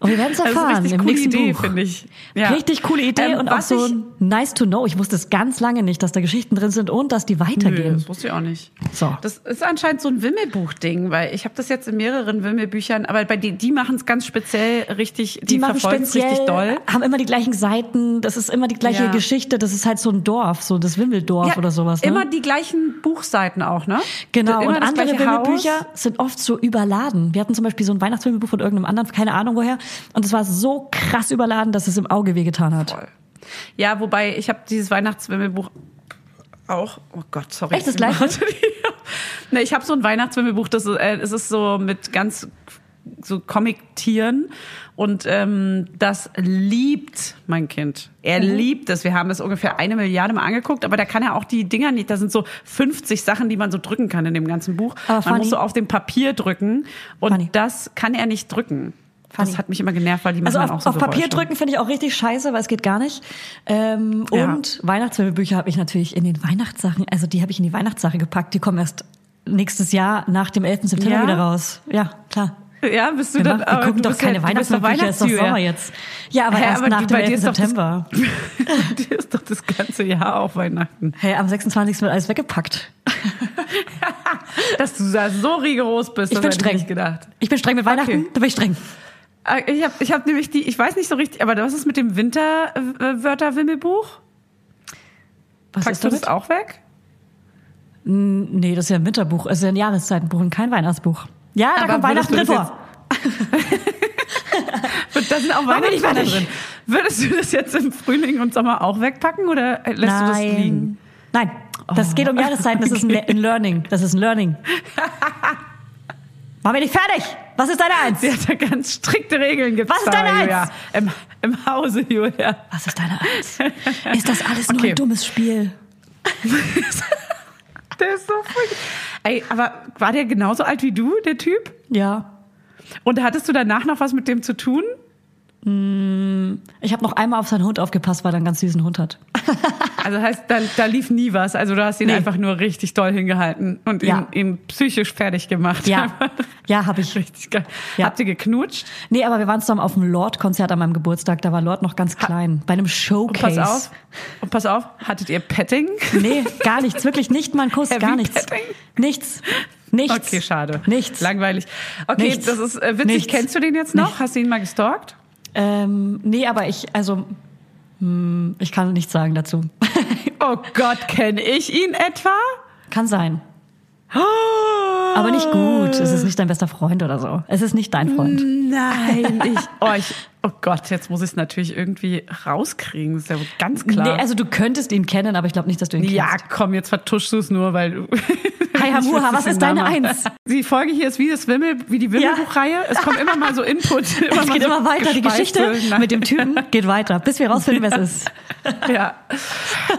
Und wir werden es Das ist eine erfahren im coole nächsten Idee, Buch. finde ich. Ja. Richtig coole Idee Ähm, und auch so nice to know. Ich wusste es ganz lange nicht, dass da Geschichten drin sind und dass die Nö, weitergehen. das wusste ich auch nicht. So. Das ist anscheinend so ein Wimmelbuch-Ding, weil ich habe das jetzt in mehreren Wimmelbüchern, aber bei die, die machen es ganz speziell richtig, die, die machen speziell, richtig doll. haben immer die gleichen Seiten, das ist immer die gleiche Ja. Geschichte, das ist halt so ein Dorf, so das Wimmeldorf oder sowas. Ne? Immer die gleichen Buchseiten auch, ne? Genau, und andere gleiche Haus. Wimmelbücher sind oft so überladen. Wir hatten zum Beispiel so ein Weihnachtswimmelbuch von irgendeinem anderen, keine Ahnung woher, und es war so krass überladen, dass es im Auge wehgetan hat. Voll. Ja, wobei ich habe dieses Weihnachtswimmelbuch auch. Oh Gott, sorry. Echt, das gleiche? ne, ich habe so ein Weihnachtswimmelbuch, das ist, äh, es ist so mit ganz so Comic-Tieren und ähm, das liebt mein Kind. Er Mhm. liebt es. Wir haben es ungefähr eine Milliarde mal angeguckt, aber da kann er auch die Dinger nicht. Da sind so 50 Sachen, die man so drücken kann in dem ganzen Buch. Aber man muss so auf dem Papier drücken und Funny. das kann er nicht drücken. Funny. Das hat mich immer genervt, weil die machen Also auf, auch so auf Papier drücken finde ich auch richtig scheiße, weil es geht gar nicht. Ähm, Ja. Und Weihnachtswimmelbücher habe ich natürlich in den Weihnachtssachen, also die habe ich in die Weihnachtssache gepackt. Die kommen erst nächstes Jahr nach dem 11. September Ja? wieder raus. Ja, klar. Ja, bist du Wir, dann, machen, wir aber gucken doch keine ja, Weihnachtswimmelbücher, ist doch. Sommer jetzt. Ja, aber Hä, erst aber nach dem bei dir 11. ist doch das- September. Dir ist doch das ganze Jahr auch Weihnachten. Hey, am 26. wird alles weggepackt. Dass du da so rigoros bist, Ich das bin streng. nicht gedacht. Ich bin streng mit Weihnachten, Okay. da bin ich streng. Äh, Ich habe ich hab nämlich die, ich weiß nicht so richtig, aber was ist mit dem Winterwörterwimmelbuch? Packst du das auch weg? Nee, das ist ja ein Winterbuch, es ist ja ein Jahreszeitenbuch und kein Weihnachtsbuch. Ja, da Aber kommt Weihnachten drin vor. Da sind auch fertig. drin. Würdest du das jetzt im Frühling und Sommer auch wegpacken oder lässt du das liegen? Nein, das Oh. geht um Jahreszeiten, das ist ein, Learning. Das ist ein Learning. Mach mir nicht fertig! Was ist deine Eins? Sie hat da ganz strikte Regeln gibt's Was ist deine Eins? Julia. Im, Im Hause, Julia. Was ist deine Eins? Ist das alles nur Okay. ein dummes Spiel? Der ist so furchtbar. Ey, aber war der genauso alt wie du, der Typ? Ja. Und hattest du danach noch was mit dem zu tun? Ich habe noch einmal auf seinen Hund aufgepasst, weil er einen ganz süßen Hund hat. Also heißt, da, da lief nie was. Also du hast ihn Nee. einfach nur richtig doll hingehalten und Ja. ihn, ihn psychisch fertig gemacht. Ja, ja, habe ich. Richtig geil. Ja. Habt ihr geknutscht? Nee, aber wir waren zusammen auf dem Lord-Konzert an meinem Geburtstag. Da war Lord noch ganz klein. Bei einem Und Showcase. pass auf. Und pass auf, hattet ihr Petting? Nee, gar nichts. Wirklich nicht mal ein Kuss, Heavy gar nichts. Petting? Nichts. Nichts. Okay, schade. Nichts. Langweilig. Okay, Nichts. das ist äh, witzig. Nichts. Kennst du den jetzt noch? Hast du ihn mal gestalkt? Ähm, nee, aber ich, also, hm, ich kann nichts sagen dazu. Oh Gott, kenne ich ihn etwa? kann sein. Aber nicht gut. Es ist nicht dein bester Freund oder so. Es ist nicht dein Freund. Nein, ich, oh, ich, oh Gott, jetzt muss ich es natürlich irgendwie rauskriegen. Das ist ja ganz klar. Nee, also du könntest ihn kennen, aber ich glaube nicht, dass du ihn ja, kennst. komm, jetzt vertuschst du es nur, weil du. Hi, wusste was ist deine. Eins? Die Folge hier ist wie das Wimmel, wie die Wimmelbuchreihe. Es kommt immer mal so Input. Immer Es geht so immer weiter. Die Geschichte. Nein. mit dem Typen geht weiter, bis wir rausfinden, wer es ist. Ja.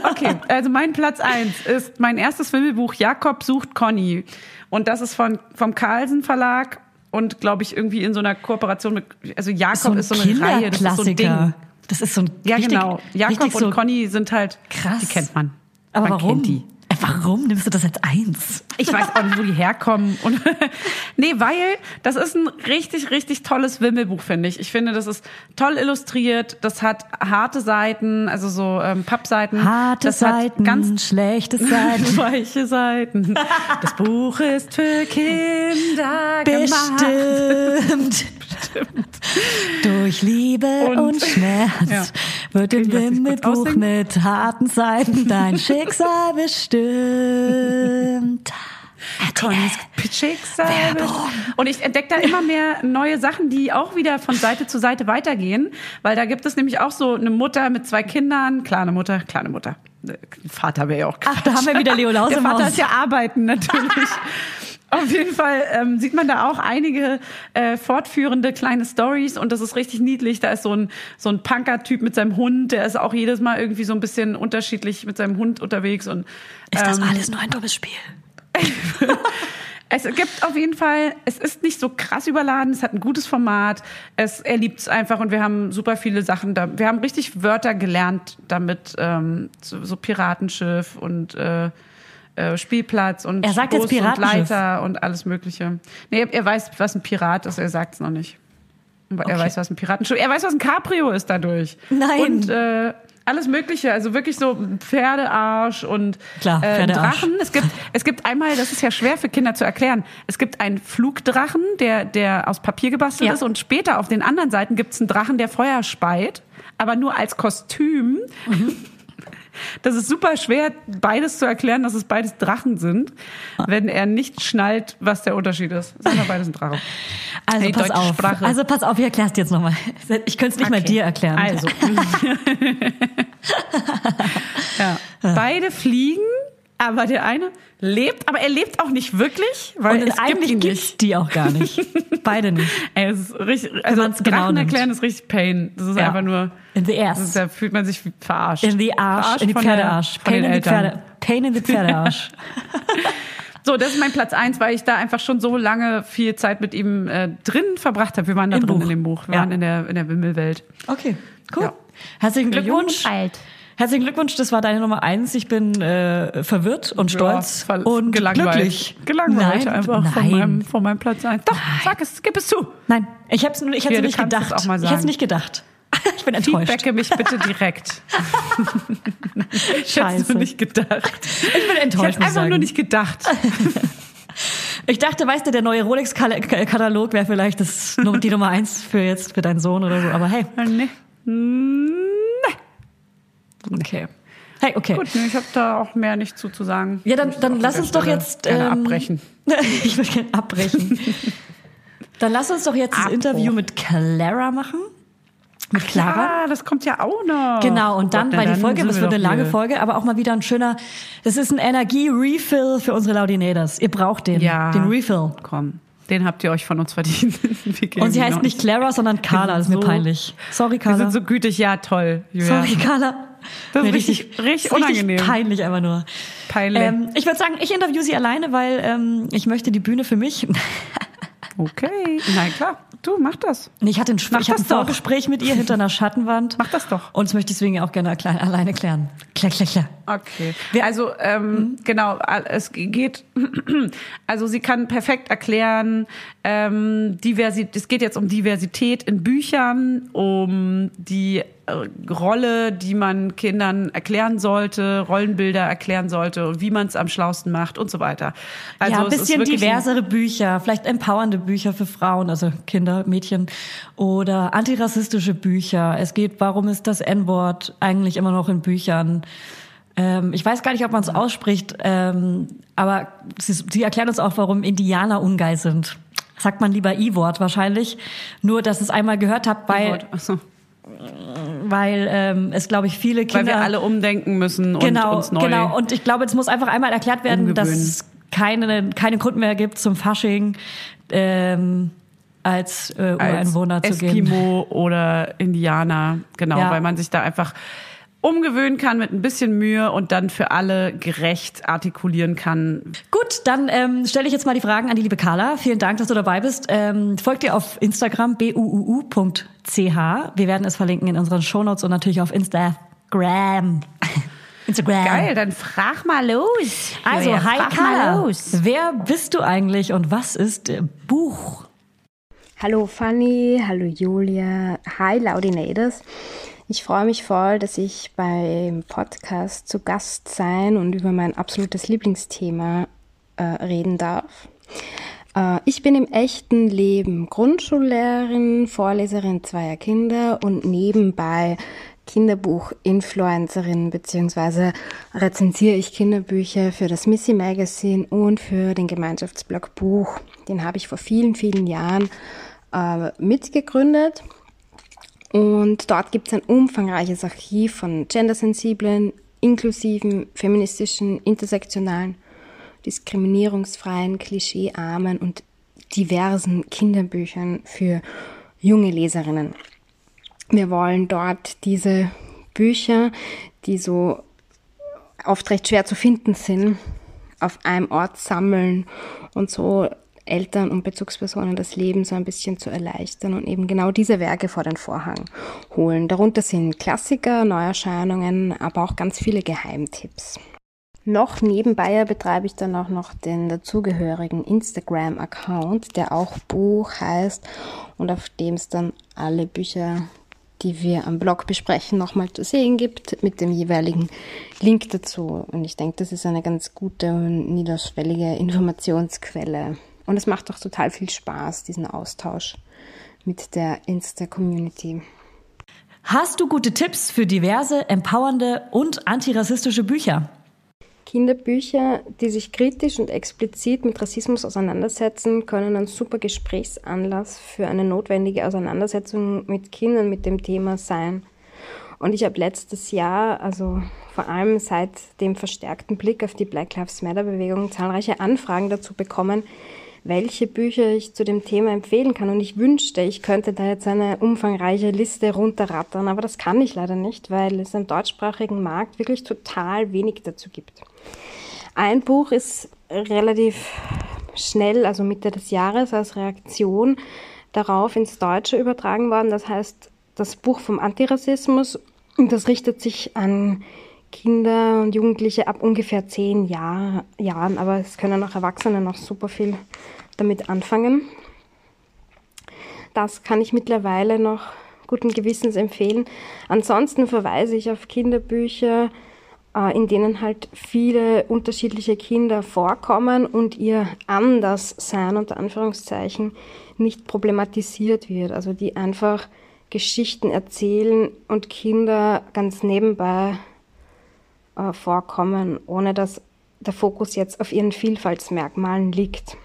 Okay, also mein Platz eins ist mein erstes Wimmelbuch Jakob sucht Conny. Und das ist von, vom Carlsen Verlag und glaube ich irgendwie in so einer Kooperation mit, also Jakob ist so, eine Reihe, das ist so ein Ding. Das ist so ein Ja, richtig, genau. Jakob und so Conny sind halt, krass. die kennt man. Aber man warum? Kennt die. Warum nimmst du das als eins? Ich weiß auch nicht, wo die herkommen. Und nee, weil das ist ein richtig, richtig tolles Wimmelbuch, finde ich. Ich finde, das ist toll illustriert. Das hat harte Seiten, also so ähm, Pappseiten. Harte das Seiten, Hat ganz schlechte Seiten. weiche Seiten. Das Buch ist für Kinder gemacht. Bestimmt. Durch Liebe und, Und- Schmerz Ja. Wird im Wimmelbuch mit harten Seiten dein Schicksal bestimmt. Connys Schicksal. Und ich entdecke da immer mehr neue Sachen, die auch wieder von Seite zu Seite weitergehen, weil da gibt es nämlich auch so eine Mutter mit zwei Kindern, klar eine Mutter, klar eine Mutter. Äh, Vater wäre ja auch Ach, da haben wir wieder Leo Der Lausemaus. Vater ist ja arbeiten natürlich. Auf jeden Fall ähm, sieht man da auch einige äh, fortführende kleine Stories und das ist richtig niedlich. Da ist so ein so ein Punker-Typ mit seinem Hund, der ist auch jedes Mal irgendwie so ein bisschen unterschiedlich mit seinem Hund unterwegs und Ist das ähm, alles nur ein dummes Spiel? es gibt auf jeden Fall, es ist nicht so krass überladen, es hat ein gutes Format, es, er liebt es einfach und wir haben super viele Sachen da. Wir haben richtig Wörter gelernt damit, ähm, so, so Piratenschiff und äh, äh, Spielplatz und Er sagt jetzt Bus und Piratenschiff. Leiter und alles Mögliche. Nee, er weiß, was ein Pirat ist, er sagt es noch nicht. Er Okay. weiß, was ein Piratenschiff Er weiß, was ein Cabrio ist dadurch. Nein. Und äh, alles Mögliche, also wirklich so Pferdearsch und Klar, äh, Pferdearsch. Drachen. Es gibt, es gibt einmal, das ist ja schwer für Kinder zu erklären, es gibt einen Flugdrachen, der, der aus Papier gebastelt Ja. ist und später auf den anderen Seiten gibt es einen Drachen, der Feuer speit, aber nur als Kostüm. Mhm. Das ist super schwer, beides zu erklären, dass es beides Drachen sind, wenn er nicht schnallt, was der Unterschied ist. Sind beides ein Drache. Also Die pass auf. Sprache. Also pass auf, ich erklär's dir jetzt nochmal. Ich könnte es nicht mal Okay. dir erklären. Also. ja. Beide fliegen, aber der eine lebt, aber er lebt auch nicht wirklich, weil Und es gibt eigentlich ihn gibt's nicht. die auch gar nicht. Beide nicht. Ey, es ist richtig, also Drachen genau nimmt. erklären ist richtig Pain. Das ist Ja. einfach nur, In the ist, ass. da fühlt man sich wie verarscht. In the Arsch. Verarscht In die Pferdearsch. Pain in the. Pferde. Pain in the Pferdearsch. So, das ist mein Platz eins, weil ich da einfach schon so lange viel Zeit mit ihm äh, drin verbracht habe. Wir waren da Im drin Buch. in dem Buch. Wir Ja. waren in der, in der Wimmelwelt. Okay, cool. Ja. Herzlichen Glückwunsch. alt. Herzlichen Glückwunsch, das war deine Nummer eins. Ich bin äh, verwirrt und stolz Ja, und gelangweilt. glücklich. Gelangweilt Nein, einfach nein. Von, meinem, von meinem Platz eins. Doch, sag es, gib es zu. Nein, ich hab's, ich Hier, hätte du nicht gedacht. Ich hätte nicht gedacht. Ich bin enttäuscht. Feedbacke mich bitte direkt. ich hätte nur nicht gedacht. Ich bin Ich enttäuscht. hätte ich einfach sagen. nur nicht gedacht. Ich dachte, weißt du, der neue Rolex-Katalog wäre vielleicht das, die Nummer eins für jetzt, für deinen Sohn oder so. Aber hey, nee. Okay. Hey, okay. Gut, nee, ich habe da auch mehr nicht zu, zu sagen. Ja, dann, Ich dann lass uns doch jetzt gerne ähm, abbrechen. ich würde gerne abbrechen. dann lass uns doch jetzt das Abbruch. Interview mit Clara machen. Mit Clara. Ja, das kommt ja auch noch. Genau, und dann, Gott, weil die Folge, das wir wird eine lange hier. Folge, aber auch mal wieder ein schöner, das ist ein Energie-Refill für unsere Laudinators. Ihr braucht den, Ja. den Refill. Komm, den habt ihr euch von uns verdient. Wir Und sie heißt nicht Clara, sondern Carla, das ist mir so- peinlich. Sorry, Wir Carla. sind so gütig, ja, toll. Julia. Sorry, Carla. Das ist Nee, richtig- richtig ist unangenehm. peinlich einfach nur. Peinlich. Ähm, ich würde sagen, ich interview sie alleine, weil ähm, ich möchte die Bühne für mich. Okay, na klar. Du, mach das. ich hatte ein, Mach ich hatte ein das doch. Vorgespräch mit ihr hinter einer Schattenwand. Mach das doch. Und das möchte ich deswegen auch gerne klein, alleine klären. Klär, klär, klär. Okay. Also ähm, genau, es geht. Also sie kann perfekt erklären, ähm, Diversi es geht jetzt um Diversität in Büchern, um die äh, Rolle, die man Kindern erklären sollte, Rollenbilder erklären sollte und wie man es am schlausten macht und so weiter. Also ja, ein bisschen wirklich ein- diversere Bücher, vielleicht empowernde Bücher für Frauen, also Kinder, Mädchen oder antirassistische Bücher. Es geht, warum ist das N-Wort eigentlich immer noch in Büchern? Ähm, ich weiß gar nicht, ob man es ausspricht, ähm, aber sie, sie erklären uns auch, warum Indianer ungeil sind. Sagt man lieber I-Wort wahrscheinlich. Nur, dass es einmal gehört habt, weil, weil ähm, es, glaube ich, viele Weil Kinder... wir alle umdenken müssen und genau, uns neu. Genau, und ich glaube, es muss einfach einmal erklärt werden, dass es keine, keinen Grund mehr gibt, zum Fasching ähm, als äh, als Ureinwohner zu gehen. Eskimo oder Indianer, genau, Ja. weil man sich da einfach umgewöhnen kann mit ein bisschen Mühe und dann für alle gerecht artikulieren kann. Gut, dann ähm, stelle ich jetzt mal die Fragen an die liebe Carla. Vielen Dank, dass du dabei bist. Ähm, folgt ihr auf Instagram buuu.ch. Wir werden es verlinken in unseren Shownotes und natürlich auf Instagram. Instagram. Geil, dann frag mal los. Also, Julia, hi Carla. Wer bist du eigentlich und was ist Buch? Hallo Fanny, hallo Julia, hi Laudinators. Ich freue mich voll, dass ich beim Podcast zu Gast sein und über mein absolutes Lieblingsthema äh, reden darf. Äh, ich bin im echten Leben Grundschullehrerin, Vorleserin zweier Kinder und nebenbei Kinderbuch-Influencerin beziehungsweise rezensiere ich Kinderbücher für das Missy Magazine und für den Gemeinschaftsblog Buch. Den habe ich vor vielen, vielen Jahren äh, mitgegründet. Und dort gibt es ein umfangreiches Archiv von gendersensiblen, inklusiven, feministischen, intersektionalen, diskriminierungsfreien, klischeearmen und diversen Kinderbüchern für junge Leserinnen. Wir wollen dort diese Bücher, die so oft recht schwer zu finden sind, auf einem Ort sammeln und so Eltern und Bezugspersonen das Leben so ein bisschen zu erleichtern und eben genau diese Werke vor den Vorhang holen. Darunter sind Klassiker, Neuerscheinungen, aber auch ganz viele Geheimtipps. Noch nebenbei betreibe ich dann auch noch den dazugehörigen Instagram-Account, der auch Buch heißt und auf dem es dann alle Bücher, die wir am Blog besprechen, nochmal zu sehen gibt, mit dem jeweiligen Link dazu. Und ich denke, das ist eine ganz gute und niederschwellige Informationsquelle. Und es macht auch total viel Spaß, diesen Austausch mit der Insta-Community. Hast du gute Tipps für diverse, empowernde und antirassistische Bücher? Kinderbücher, die sich kritisch und explizit mit Rassismus auseinandersetzen, können ein super Gesprächsanlass für eine notwendige Auseinandersetzung mit Kindern mit dem Thema sein. Und ich habe letztes Jahr, also vor allem seit dem verstärkten Blick auf die Black Lives Matter Bewegung, zahlreiche Anfragen dazu bekommen, welche Bücher ich zu dem Thema empfehlen kann. Und ich wünschte, ich könnte da jetzt eine umfangreiche Liste runterrattern, aber das kann ich leider nicht, weil es im deutschsprachigen Markt wirklich total wenig dazu gibt. Ein Buch ist relativ schnell, also Mitte des Jahres, als Reaktion darauf ins Deutsche übertragen worden. Das heißt, das Buch vom Antirassismus. Das richtet sich an Kinder und Jugendliche ab ungefähr zehn Jahr, Jahren, aber es können auch Erwachsene noch super viel damit anfangen. Das kann ich mittlerweile noch guten Gewissens empfehlen. Ansonsten verweise ich auf Kinderbücher, äh, in denen halt viele unterschiedliche Kinder vorkommen und ihr Anderssein unter Anführungszeichen nicht problematisiert wird. Also die einfach Geschichten erzählen und Kinder ganz nebenbei äh, vorkommen, ohne dass der Fokus jetzt auf ihren Vielfaltsmerkmalen liegt.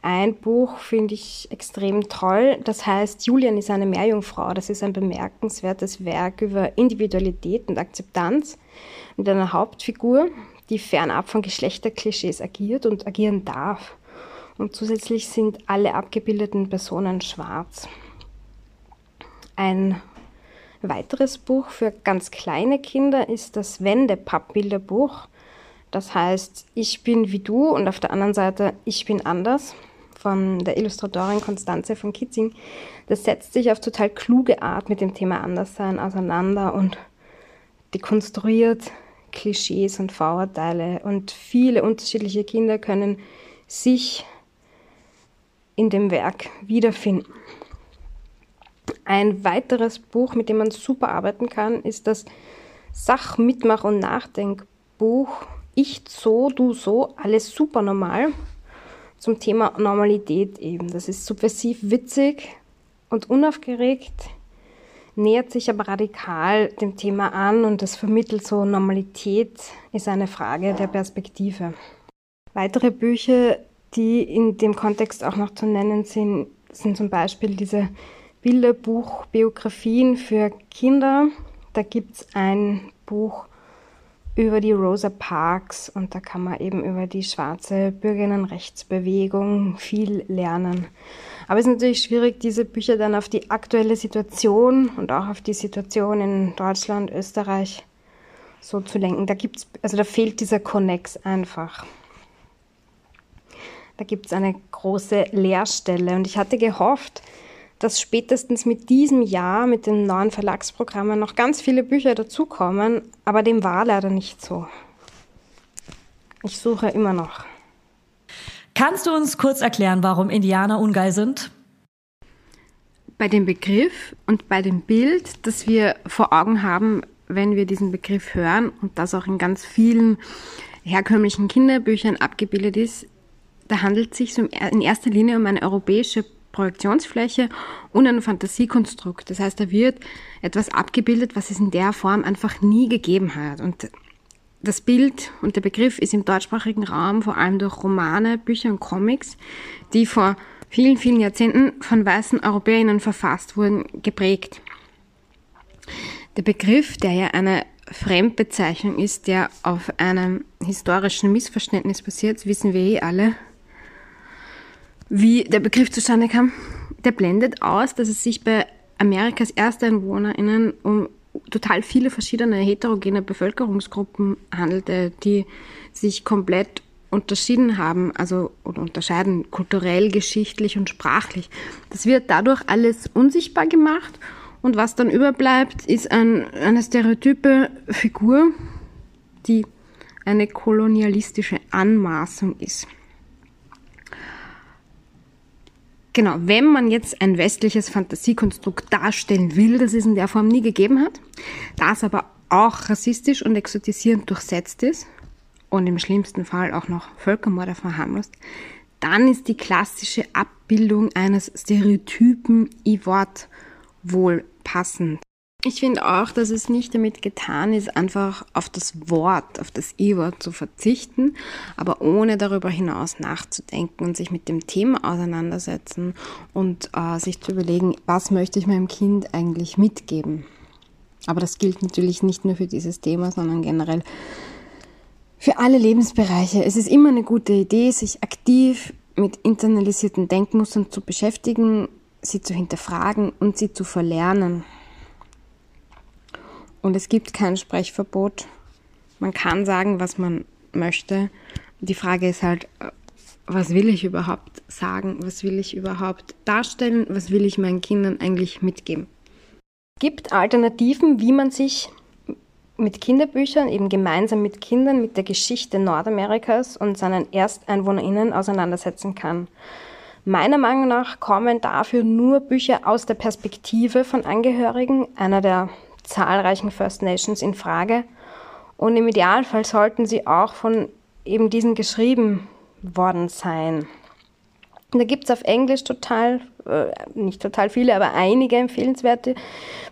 Ein Buch finde ich extrem toll, das heißt Julian ist eine Meerjungfrau. Das ist ein bemerkenswertes Werk über Individualität und Akzeptanz mit einer Hauptfigur, die fernab von Geschlechterklischees agiert und agieren darf. Und zusätzlich sind alle abgebildeten Personen schwarz. Ein weiteres Buch für ganz kleine Kinder ist das Wendepappbilderbuch. Das heißt, ich bin wie du und auf der anderen Seite ich bin anders von der Illustratorin Constanze von Kitzing. Das setzt sich auf total kluge Art mit dem Thema Anderssein auseinander und dekonstruiert Klischees und Vorurteile. Und viele unterschiedliche Kinder können sich in dem Werk wiederfinden. Ein weiteres Buch, mit dem man super arbeiten kann, ist das Sach-, Mitmach- und Nachdenkbuch Ich so, du so, alles super normal zum Thema Normalität eben. Das ist subversiv witzig und unaufgeregt, nähert sich aber radikal dem Thema an und das vermittelt so Normalität ist eine Frage der Perspektive. Weitere Bücher, die in dem Kontext auch noch zu nennen sind, sind zum Beispiel diese Bilderbuch Biografien für Kinder. Da gibt es ein Buch über die Rosa Parks und da kann man eben über die schwarze Bürgerinnenrechtsbewegung viel lernen. Aber es ist natürlich schwierig, diese Bücher dann auf die aktuelle Situation und auch auf die Situation in Deutschland, Österreich so zu lenken. Da gibt's, also da fehlt dieser Connex einfach. Da gibt es eine große Leerstelle und ich hatte gehofft, dass spätestens mit diesem Jahr, mit den neuen Verlagsprogrammen, noch ganz viele Bücher dazukommen, aber dem war leider nicht so. Ich suche immer noch. Kannst du uns kurz erklären, warum Indianer ungeil sind? Bei dem Begriff und bei dem Bild, das wir vor Augen haben, wenn wir diesen Begriff hören und das auch in ganz vielen herkömmlichen Kinderbüchern abgebildet ist, Da handelt es sich in erster Linie um eine europäische Projektionsfläche und ein Fantasiekonstrukt. Das heißt, da wird etwas abgebildet, was es in der Form einfach nie gegeben hat. Und das Bild und der Begriff ist im deutschsprachigen Raum vor allem durch Romane, Bücher und Comics, die vor vielen, vielen Jahrzehnten von weißen Europäerinnen verfasst wurden, geprägt. Der Begriff, der ja eine Fremdbezeichnung ist, der auf einem historischen Missverständnis basiert, wissen wir eh alle, wie der Begriff zustande kam. Der blendet aus, dass es sich bei Amerikas ErsteinwohnerInnen um total viele verschiedene heterogene Bevölkerungsgruppen handelte, die sich komplett unterschieden haben, also oder unterscheiden kulturell, geschichtlich und sprachlich. Das wird dadurch alles unsichtbar gemacht und was dann überbleibt, ist ein, eine stereotype Figur, die eine kolonialistische Anmaßung ist. Genau, wenn man jetzt ein westliches Fantasiekonstrukt darstellen will, das es in der Form nie gegeben hat, das aber auch rassistisch und exotisierend durchsetzt ist und im schlimmsten Fall auch noch Völkermorde verharmlost, dann ist die klassische Abbildung eines Stereotypen I-Wort wohl passend. Ich finde auch, dass es nicht damit getan ist, einfach auf das Wort, auf das I-Wort zu verzichten, aber ohne darüber hinaus nachzudenken und sich mit dem Thema auseinandersetzen und äh, sich zu überlegen, was möchte ich meinem Kind eigentlich mitgeben. Aber das gilt natürlich nicht nur für dieses Thema, sondern generell für alle Lebensbereiche. Es ist immer eine gute Idee, sich aktiv mit internalisierten Denkmustern zu beschäftigen, sie zu hinterfragen und sie zu verlernen. Und es gibt kein Sprechverbot. Man kann sagen, was man möchte. Die Frage ist halt, was will ich überhaupt sagen? Was will ich überhaupt darstellen? Was will ich meinen Kindern eigentlich mitgeben? Es gibt Alternativen, wie man sich mit Kinderbüchern, eben gemeinsam mit Kindern, mit der Geschichte Nordamerikas und seinen ErsteinwohnerInnen auseinandersetzen kann. Meiner Meinung nach kommen dafür nur Bücher aus der Perspektive von Angehörigen einer der zahlreichen First Nations in Frage. Und im Idealfall sollten sie auch von eben diesen geschrieben worden sein. da gibt es auf Englisch total, äh, nicht total viele, aber einige empfehlenswerte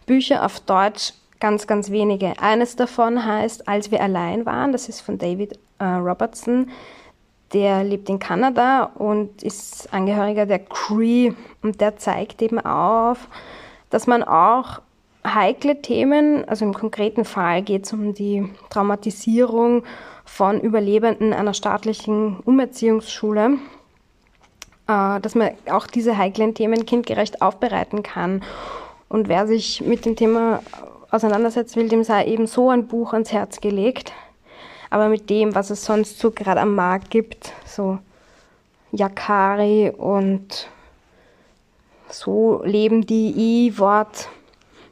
Bücher, auf Deutsch ganz, ganz wenige. Eines davon heißt Als wir allein waren, das ist von David äh, Robertson. Der lebt in Kanada und ist Angehöriger der Cree und der zeigt eben auf, dass man auch heikle Themen, also im konkreten Fall geht es um die Traumatisierung von Überlebenden einer staatlichen Umerziehungsschule, äh, dass man auch diese heiklen Themen kindgerecht aufbereiten kann. Und wer sich mit dem Thema auseinandersetzen will, dem sei eben so ein Buch ans Herz gelegt. Aber mit dem, was es sonst so gerade am Markt gibt, so Yakari und so leben die I-Wort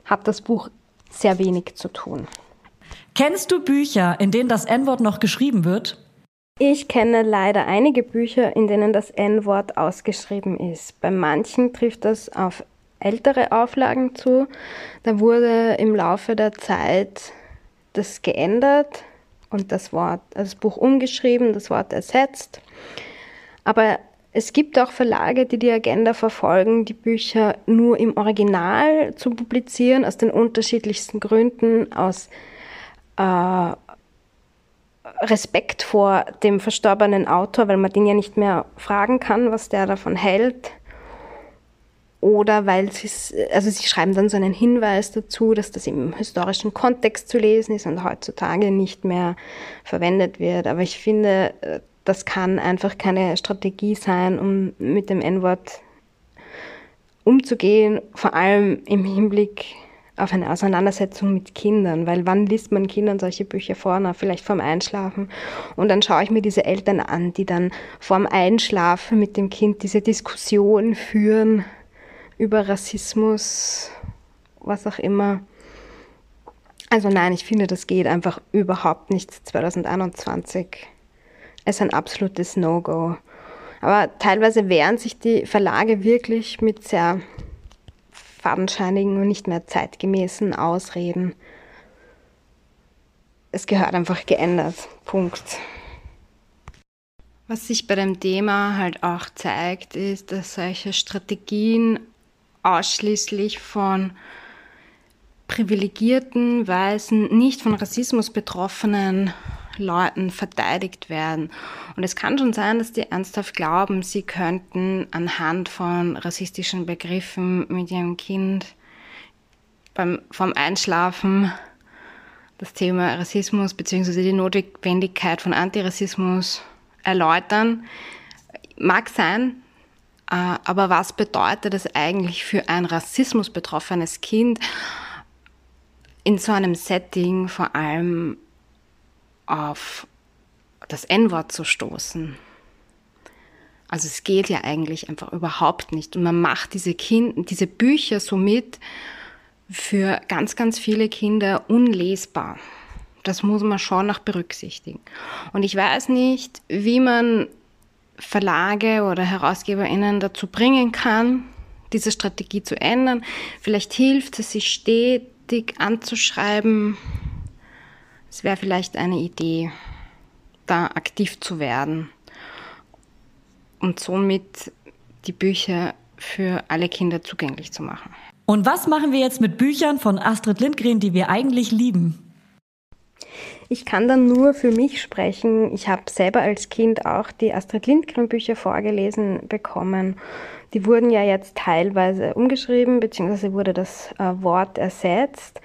hat das Buch sehr wenig zu tun. Kennst du Bücher, in denen das N-Wort noch geschrieben wird? Ich kenne leider einige Bücher, in denen das N-Wort ausgeschrieben ist. Bei manchen trifft das auf ältere Auflagen zu. Da wurde im Laufe der Zeit das geändert und das Wort, das Buch umgeschrieben, das Wort ersetzt. Aber es gibt auch Verlage, die die Agenda verfolgen, die Bücher nur im Original zu publizieren, aus den unterschiedlichsten Gründen, aus äh, Respekt vor dem verstorbenen Autor, weil man den ja nicht mehr fragen kann, was der davon hält. Oder weil sie, also sie schreiben dann so einen Hinweis dazu, dass das im historischen Kontext zu lesen ist und heutzutage nicht mehr verwendet wird. Aber ich finde, äh, das kann einfach keine Strategie sein, um mit dem N-Wort umzugehen, vor allem im Hinblick auf eine Auseinandersetzung mit Kindern, weil wann liest man Kindern solche Bücher vor? Na, vielleicht vorm Einschlafen. Und dann schaue ich mir diese Eltern an, die dann vorm Einschlafen mit dem Kind diese Diskussion führen über Rassismus, was auch immer. Also nein, ich finde, das geht einfach überhaupt nicht 2021 ist ein absolutes No-Go. Aber teilweise wehren sich die Verlage wirklich mit sehr fadenscheinigen und nicht mehr zeitgemäßen Ausreden. Es gehört einfach geändert. Punkt. Was sich bei dem Thema halt auch zeigt, ist, dass solche Strategien ausschließlich von privilegierten, weißen, nicht von Rassismus betroffenen Leuten verteidigt werden. Und es kann schon sein, dass die ernsthaft glauben, sie könnten anhand von rassistischen Begriffen mit ihrem Kind beim, vom Einschlafen das Thema Rassismus bzw. die Notwendigkeit von Antirassismus erläutern. Mag sein, äh, aber was bedeutet es eigentlich für ein Rassismus betroffenes Kind in so einem Setting vor allem auf das N-Wort zu stoßen? Also es geht ja eigentlich einfach überhaupt nicht. Und man macht diese, kind, diese Bücher somit für ganz, ganz viele Kinder unlesbar. Das muss man schon noch berücksichtigen. Und ich weiß nicht, wie man Verlage oder HerausgeberInnen dazu bringen kann, diese Strategie zu ändern. Vielleicht hilft es, sich stetig anzuschreiben. Es wäre vielleicht eine Idee, da aktiv zu werden und somit die Bücher für alle Kinder zugänglich zu machen. Und was machen wir jetzt mit Büchern von Astrid Lindgren, die wir eigentlich lieben? Ich kann dann nur für mich sprechen. Ich habe selber als Kind auch die Astrid Lindgren Bücher vorgelesen bekommen. Die wurden ja jetzt teilweise umgeschrieben, beziehungsweise wurde das äh, Wort ersetzt.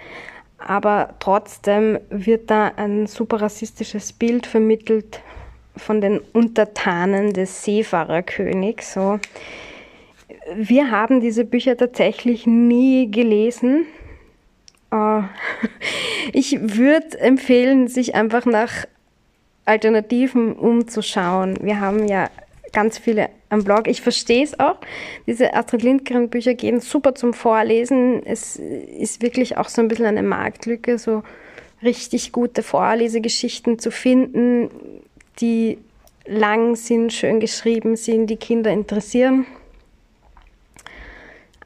Aber trotzdem wird da ein super rassistisches Bild vermittelt von den Untertanen des Seefahrerkönigs. So wir haben diese Bücher tatsächlich nie gelesen. Äh, ich würde empfehlen, sich einfach nach Alternativen umzuschauen. Wir haben ja ganz viele am Blog. Ich verstehe es auch. Diese Astrid Lindgren Bücher gehen super zum Vorlesen. Es ist wirklich auch so ein bisschen eine Marktlücke, so richtig gute Vorlesegeschichten zu finden, die lang sind, schön geschrieben sind, die Kinder interessieren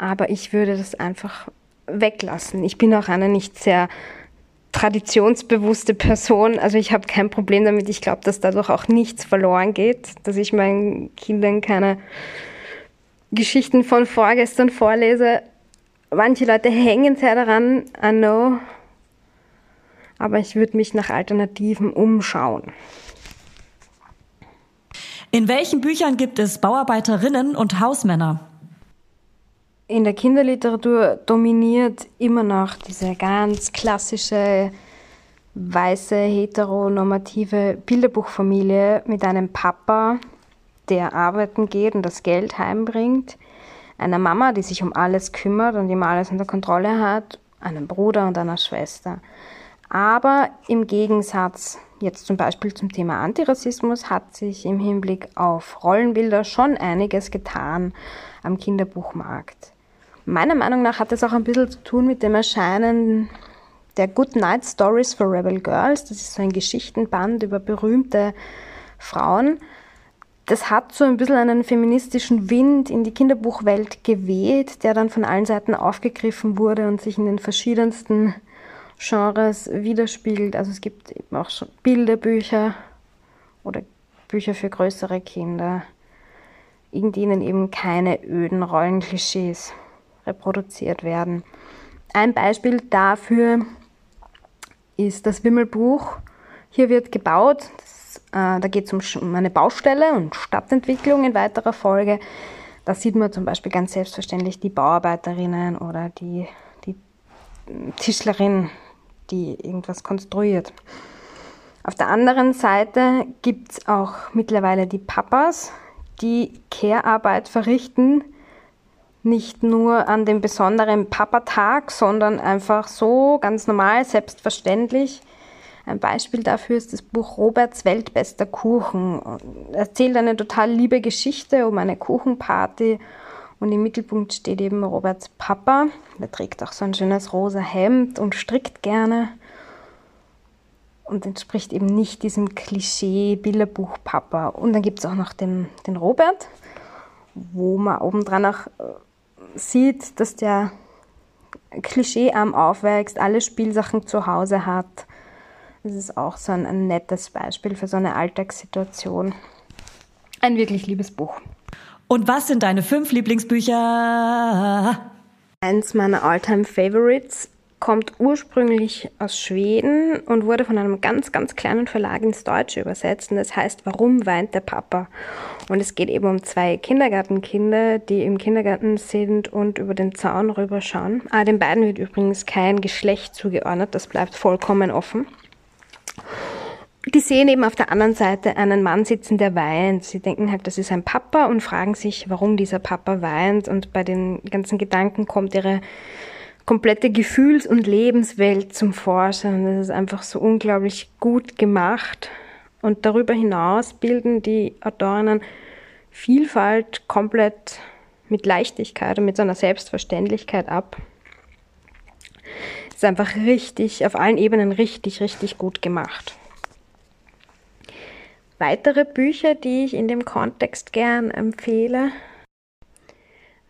aber ich würde das einfach weglassen. Ich bin auch eine nicht sehr traditionsbewusste Person. Also ich habe kein Problem damit. Ich glaube, dass dadurch auch nichts verloren geht, dass ich meinen Kindern keine Geschichten von vorgestern vorlese. Manche Leute hängen sehr daran, I know. Aber ich würde mich nach Alternativen umschauen. In welchen Büchern gibt es Bauarbeiterinnen und Hausmänner? In der Kinderliteratur dominiert immer noch diese ganz klassische weiße heteronormative Bilderbuchfamilie mit einem Papa, der arbeiten geht und das Geld heimbringt, einer Mama, die sich um alles kümmert und immer alles unter Kontrolle hat, einem Bruder und einer Schwester. Aber im Gegensatz jetzt zum Beispiel zum Thema Antirassismus hat sich im Hinblick auf Rollenbilder schon einiges getan am Kinderbuchmarkt. Meiner Meinung nach hat das auch ein bisschen zu tun mit dem Erscheinen der Good Night Stories for Rebel Girls. Das ist so ein Geschichtenband über berühmte Frauen. Das hat so ein bisschen einen feministischen Wind in die Kinderbuchwelt geweht, der dann von allen Seiten aufgegriffen wurde und sich in den verschiedensten Genres widerspiegelt. Also es gibt eben auch schon Bilderbücher oder Bücher für größere Kinder, in denen eben keine öden Rollenklischees reproduziert werden. Ein Beispiel dafür ist das Wimmelbuch. Hier wird gebaut, das, äh, da geht es um eine Baustelle und Stadtentwicklung in weiterer Folge. Da sieht man zum Beispiel ganz selbstverständlich die Bauarbeiterinnen oder die, die Tischlerin, die irgendwas konstruiert. Auf der anderen Seite gibt es auch mittlerweile die Papas, die Care-Arbeit verrichten, nicht nur an dem besonderen Papatag, sondern einfach so ganz normal, selbstverständlich. Ein Beispiel dafür ist das Buch Roberts weltbester Kuchen. Er erzählt eine total liebe Geschichte um eine Kuchenparty und im Mittelpunkt steht eben Roberts Papa. Der trägt auch so ein schönes rosa Hemd und strickt gerne und entspricht eben nicht diesem Klischee Bilderbuch Papa. Und dann gibt es auch noch den, den Robert, wo man obendran auch sieht, dass der klischeearm aufwächst, alle Spielsachen zu Hause hat. Das ist auch so ein, ein nettes Beispiel für so eine Alltagssituation. Ein wirklich liebes Buch. Und was sind deine fünf Lieblingsbücher? Eins meiner Alltime Favorites kommt ursprünglich aus Schweden und wurde von einem ganz, ganz kleinen Verlag ins Deutsche übersetzt. Und das heißt, Warum weint der Papa? Und es geht eben um zwei Kindergartenkinder, die im Kindergarten sind und über den Zaun rüberschauen. Ah, den beiden wird übrigens kein Geschlecht zugeordnet, das bleibt vollkommen offen. Die sehen eben auf der anderen Seite einen Mann sitzen, der weint. Sie denken halt, das ist ein Papa und fragen sich, warum dieser Papa weint. Und bei den ganzen Gedanken kommt ihre komplette Gefühls- und Lebenswelt zum Vorschein. Das ist einfach so unglaublich gut gemacht. Und darüber hinaus bilden die Autorinnen Vielfalt komplett mit Leichtigkeit und mit so einer Selbstverständlichkeit ab. Ist einfach richtig, auf allen Ebenen richtig, richtig gut gemacht. Weitere Bücher, die ich in dem Kontext gern empfehle,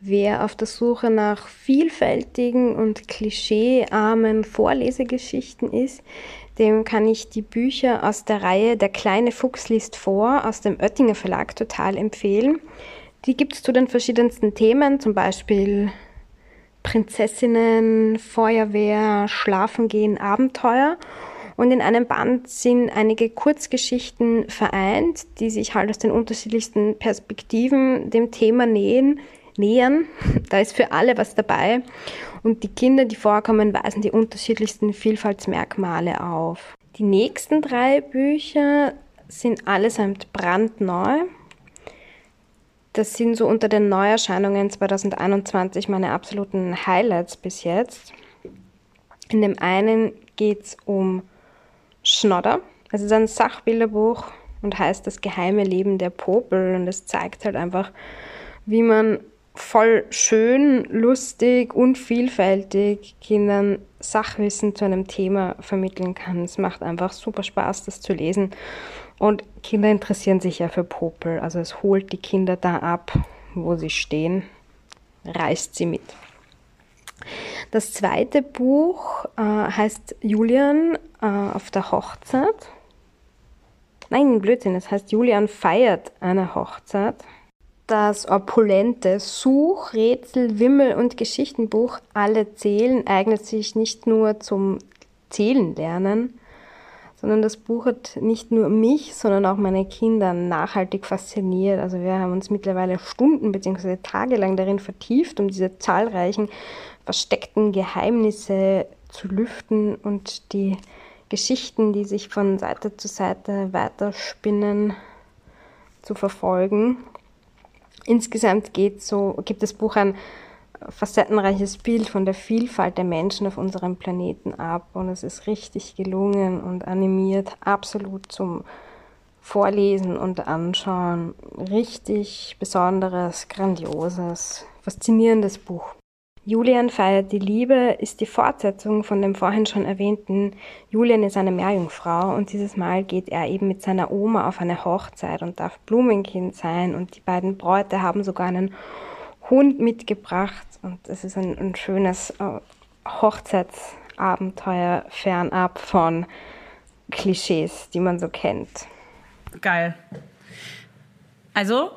Wer auf der Suche nach vielfältigen und klischeearmen Vorlesegeschichten ist, dem kann ich die Bücher aus der Reihe Der kleine Fuchs liest vor aus dem Oettinger Verlag total empfehlen. Die gibt es zu den verschiedensten Themen, zum Beispiel Prinzessinnen, Feuerwehr, Schlafengehen, Abenteuer. Und in einem Band sind einige Kurzgeschichten vereint, die sich halt aus den unterschiedlichsten Perspektiven dem Thema nähen nähern. Da ist für alle was dabei. Und die Kinder, die vorkommen, weisen die unterschiedlichsten Vielfaltsmerkmale auf. Die nächsten drei Bücher sind allesamt brandneu. Das sind so unter den Neuerscheinungen 2021 meine absoluten Highlights bis jetzt. In dem einen geht es um Schnodder. Es ist ein Sachbilderbuch und heißt Das geheime Leben der Popel. Und es zeigt halt einfach, wie man voll schön, lustig und vielfältig Kindern Sachwissen zu einem Thema vermitteln kann. Es macht einfach super Spaß, das zu lesen. Und Kinder interessieren sich ja für Popel. Also es holt die Kinder da ab, wo sie stehen, reißt sie mit. Das zweite Buch äh, heißt Julian äh, auf der Hochzeit. Nein, Blödsinn, es heißt Julian feiert eine Hochzeit. Das opulente Such-, Rätsel-, Wimmel- und Geschichtenbuch Alle Zählen eignet sich nicht nur zum Zählenlernen, sondern das Buch hat nicht nur mich, sondern auch meine Kinder nachhaltig fasziniert. Also wir haben uns mittlerweile Stunden bzw. tagelang darin vertieft, um diese zahlreichen versteckten Geheimnisse zu lüften und die Geschichten, die sich von Seite zu Seite weiterspinnen, zu verfolgen. Insgesamt so, gibt das Buch ein facettenreiches Bild von der Vielfalt der Menschen auf unserem Planeten ab und es ist richtig gelungen und animiert, absolut zum Vorlesen und Anschauen. Richtig besonderes, grandioses, faszinierendes Buch. Julian feiert die Liebe ist die Fortsetzung von dem vorhin schon erwähnten Julian ist eine Meerjungfrau und dieses Mal geht er eben mit seiner Oma auf eine Hochzeit und darf Blumenkind sein und die beiden Bräute haben sogar einen Hund mitgebracht und es ist ein, ein schönes äh, Hochzeitsabenteuer fernab von Klischees, die man so kennt. Geil. Also,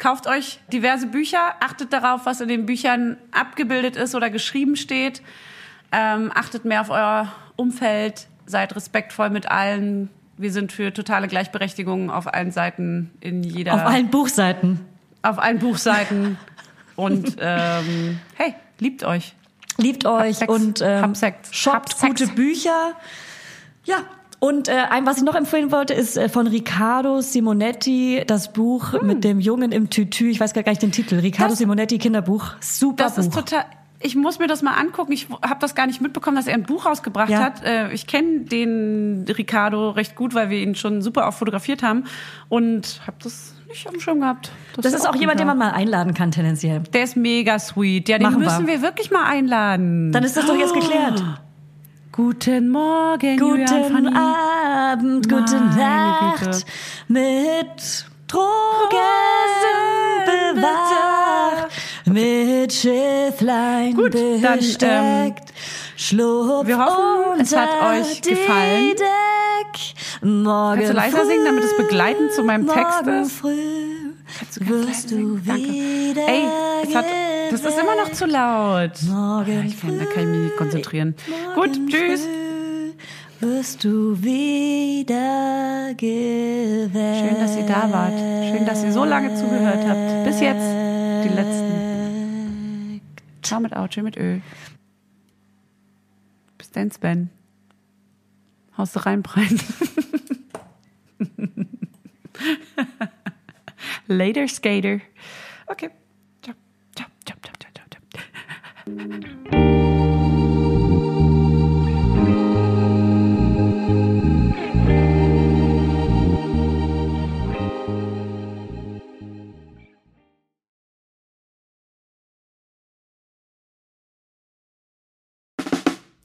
Kauft euch diverse Bücher, achtet darauf, was in den Büchern abgebildet ist oder geschrieben steht. Ähm, achtet mehr auf euer Umfeld, seid respektvoll mit allen. Wir sind für totale Gleichberechtigung auf allen Seiten in jeder. Auf allen Buchseiten. Auf allen Buchseiten. Und ähm, hey, liebt euch. Liebt euch Sex. und ähm, Hab Sex. shoppt Hab Sex. gute Bücher. Ja. Und äh, ein, was ich noch empfehlen wollte, ist äh, von Riccardo Simonetti das Buch mit dem Jungen im Tütü. Ich weiß gar nicht den Titel. Riccardo Hm. Das- Simonetti Kinderbuch. Super Das Buch. ist total. Ich muss mir das mal angucken. Ich habe das gar nicht mitbekommen, dass er ein Buch rausgebracht Ja. hat. Äh, Ich kenne den Ricardo recht gut, weil wir ihn schon super auch fotografiert haben und habe das nicht auf dem Schirm gehabt. das ist auch jemand, den man mal einladen kann tendenziell. Der ist mega sweet. Ja, den Machen wir. müssen wir. wirklich mal einladen. Dann ist das doch jetzt geklärt. Guten Morgen, Guten Fanny. Abend, gute Meine Güte. Nacht. Mit Drogen bewacht, mit Schifflein Gut, dann, besteckt. ähm, Schlupf wir hoffen, es hat euch die gefallen. Deck Morgen Kannst du leiser singen, damit es begleitend zu meinem Text ist? Früh Kannst du wirst du wieder Ey, es hat, das ist immer noch zu laut. Morgen Ich kann, da kann ich mich nicht konzentrieren. Gut, tschüss. wirst du wieder gewählt. Schön, dass ihr da wart. Schön, dass ihr so lange zugehört habt. Bis jetzt, die letzten. Ciao mit Au, tschö mit Ö. Bis dann, Sven. Haust du rein, Brein. Later, Skater. Okay. Ciao, ciao, ciao, ciao, ciao, ciao.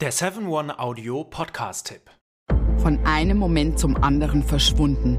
Der 7-One-Audio-Podcast-Tipp. Von einem Moment zum anderen verschwunden,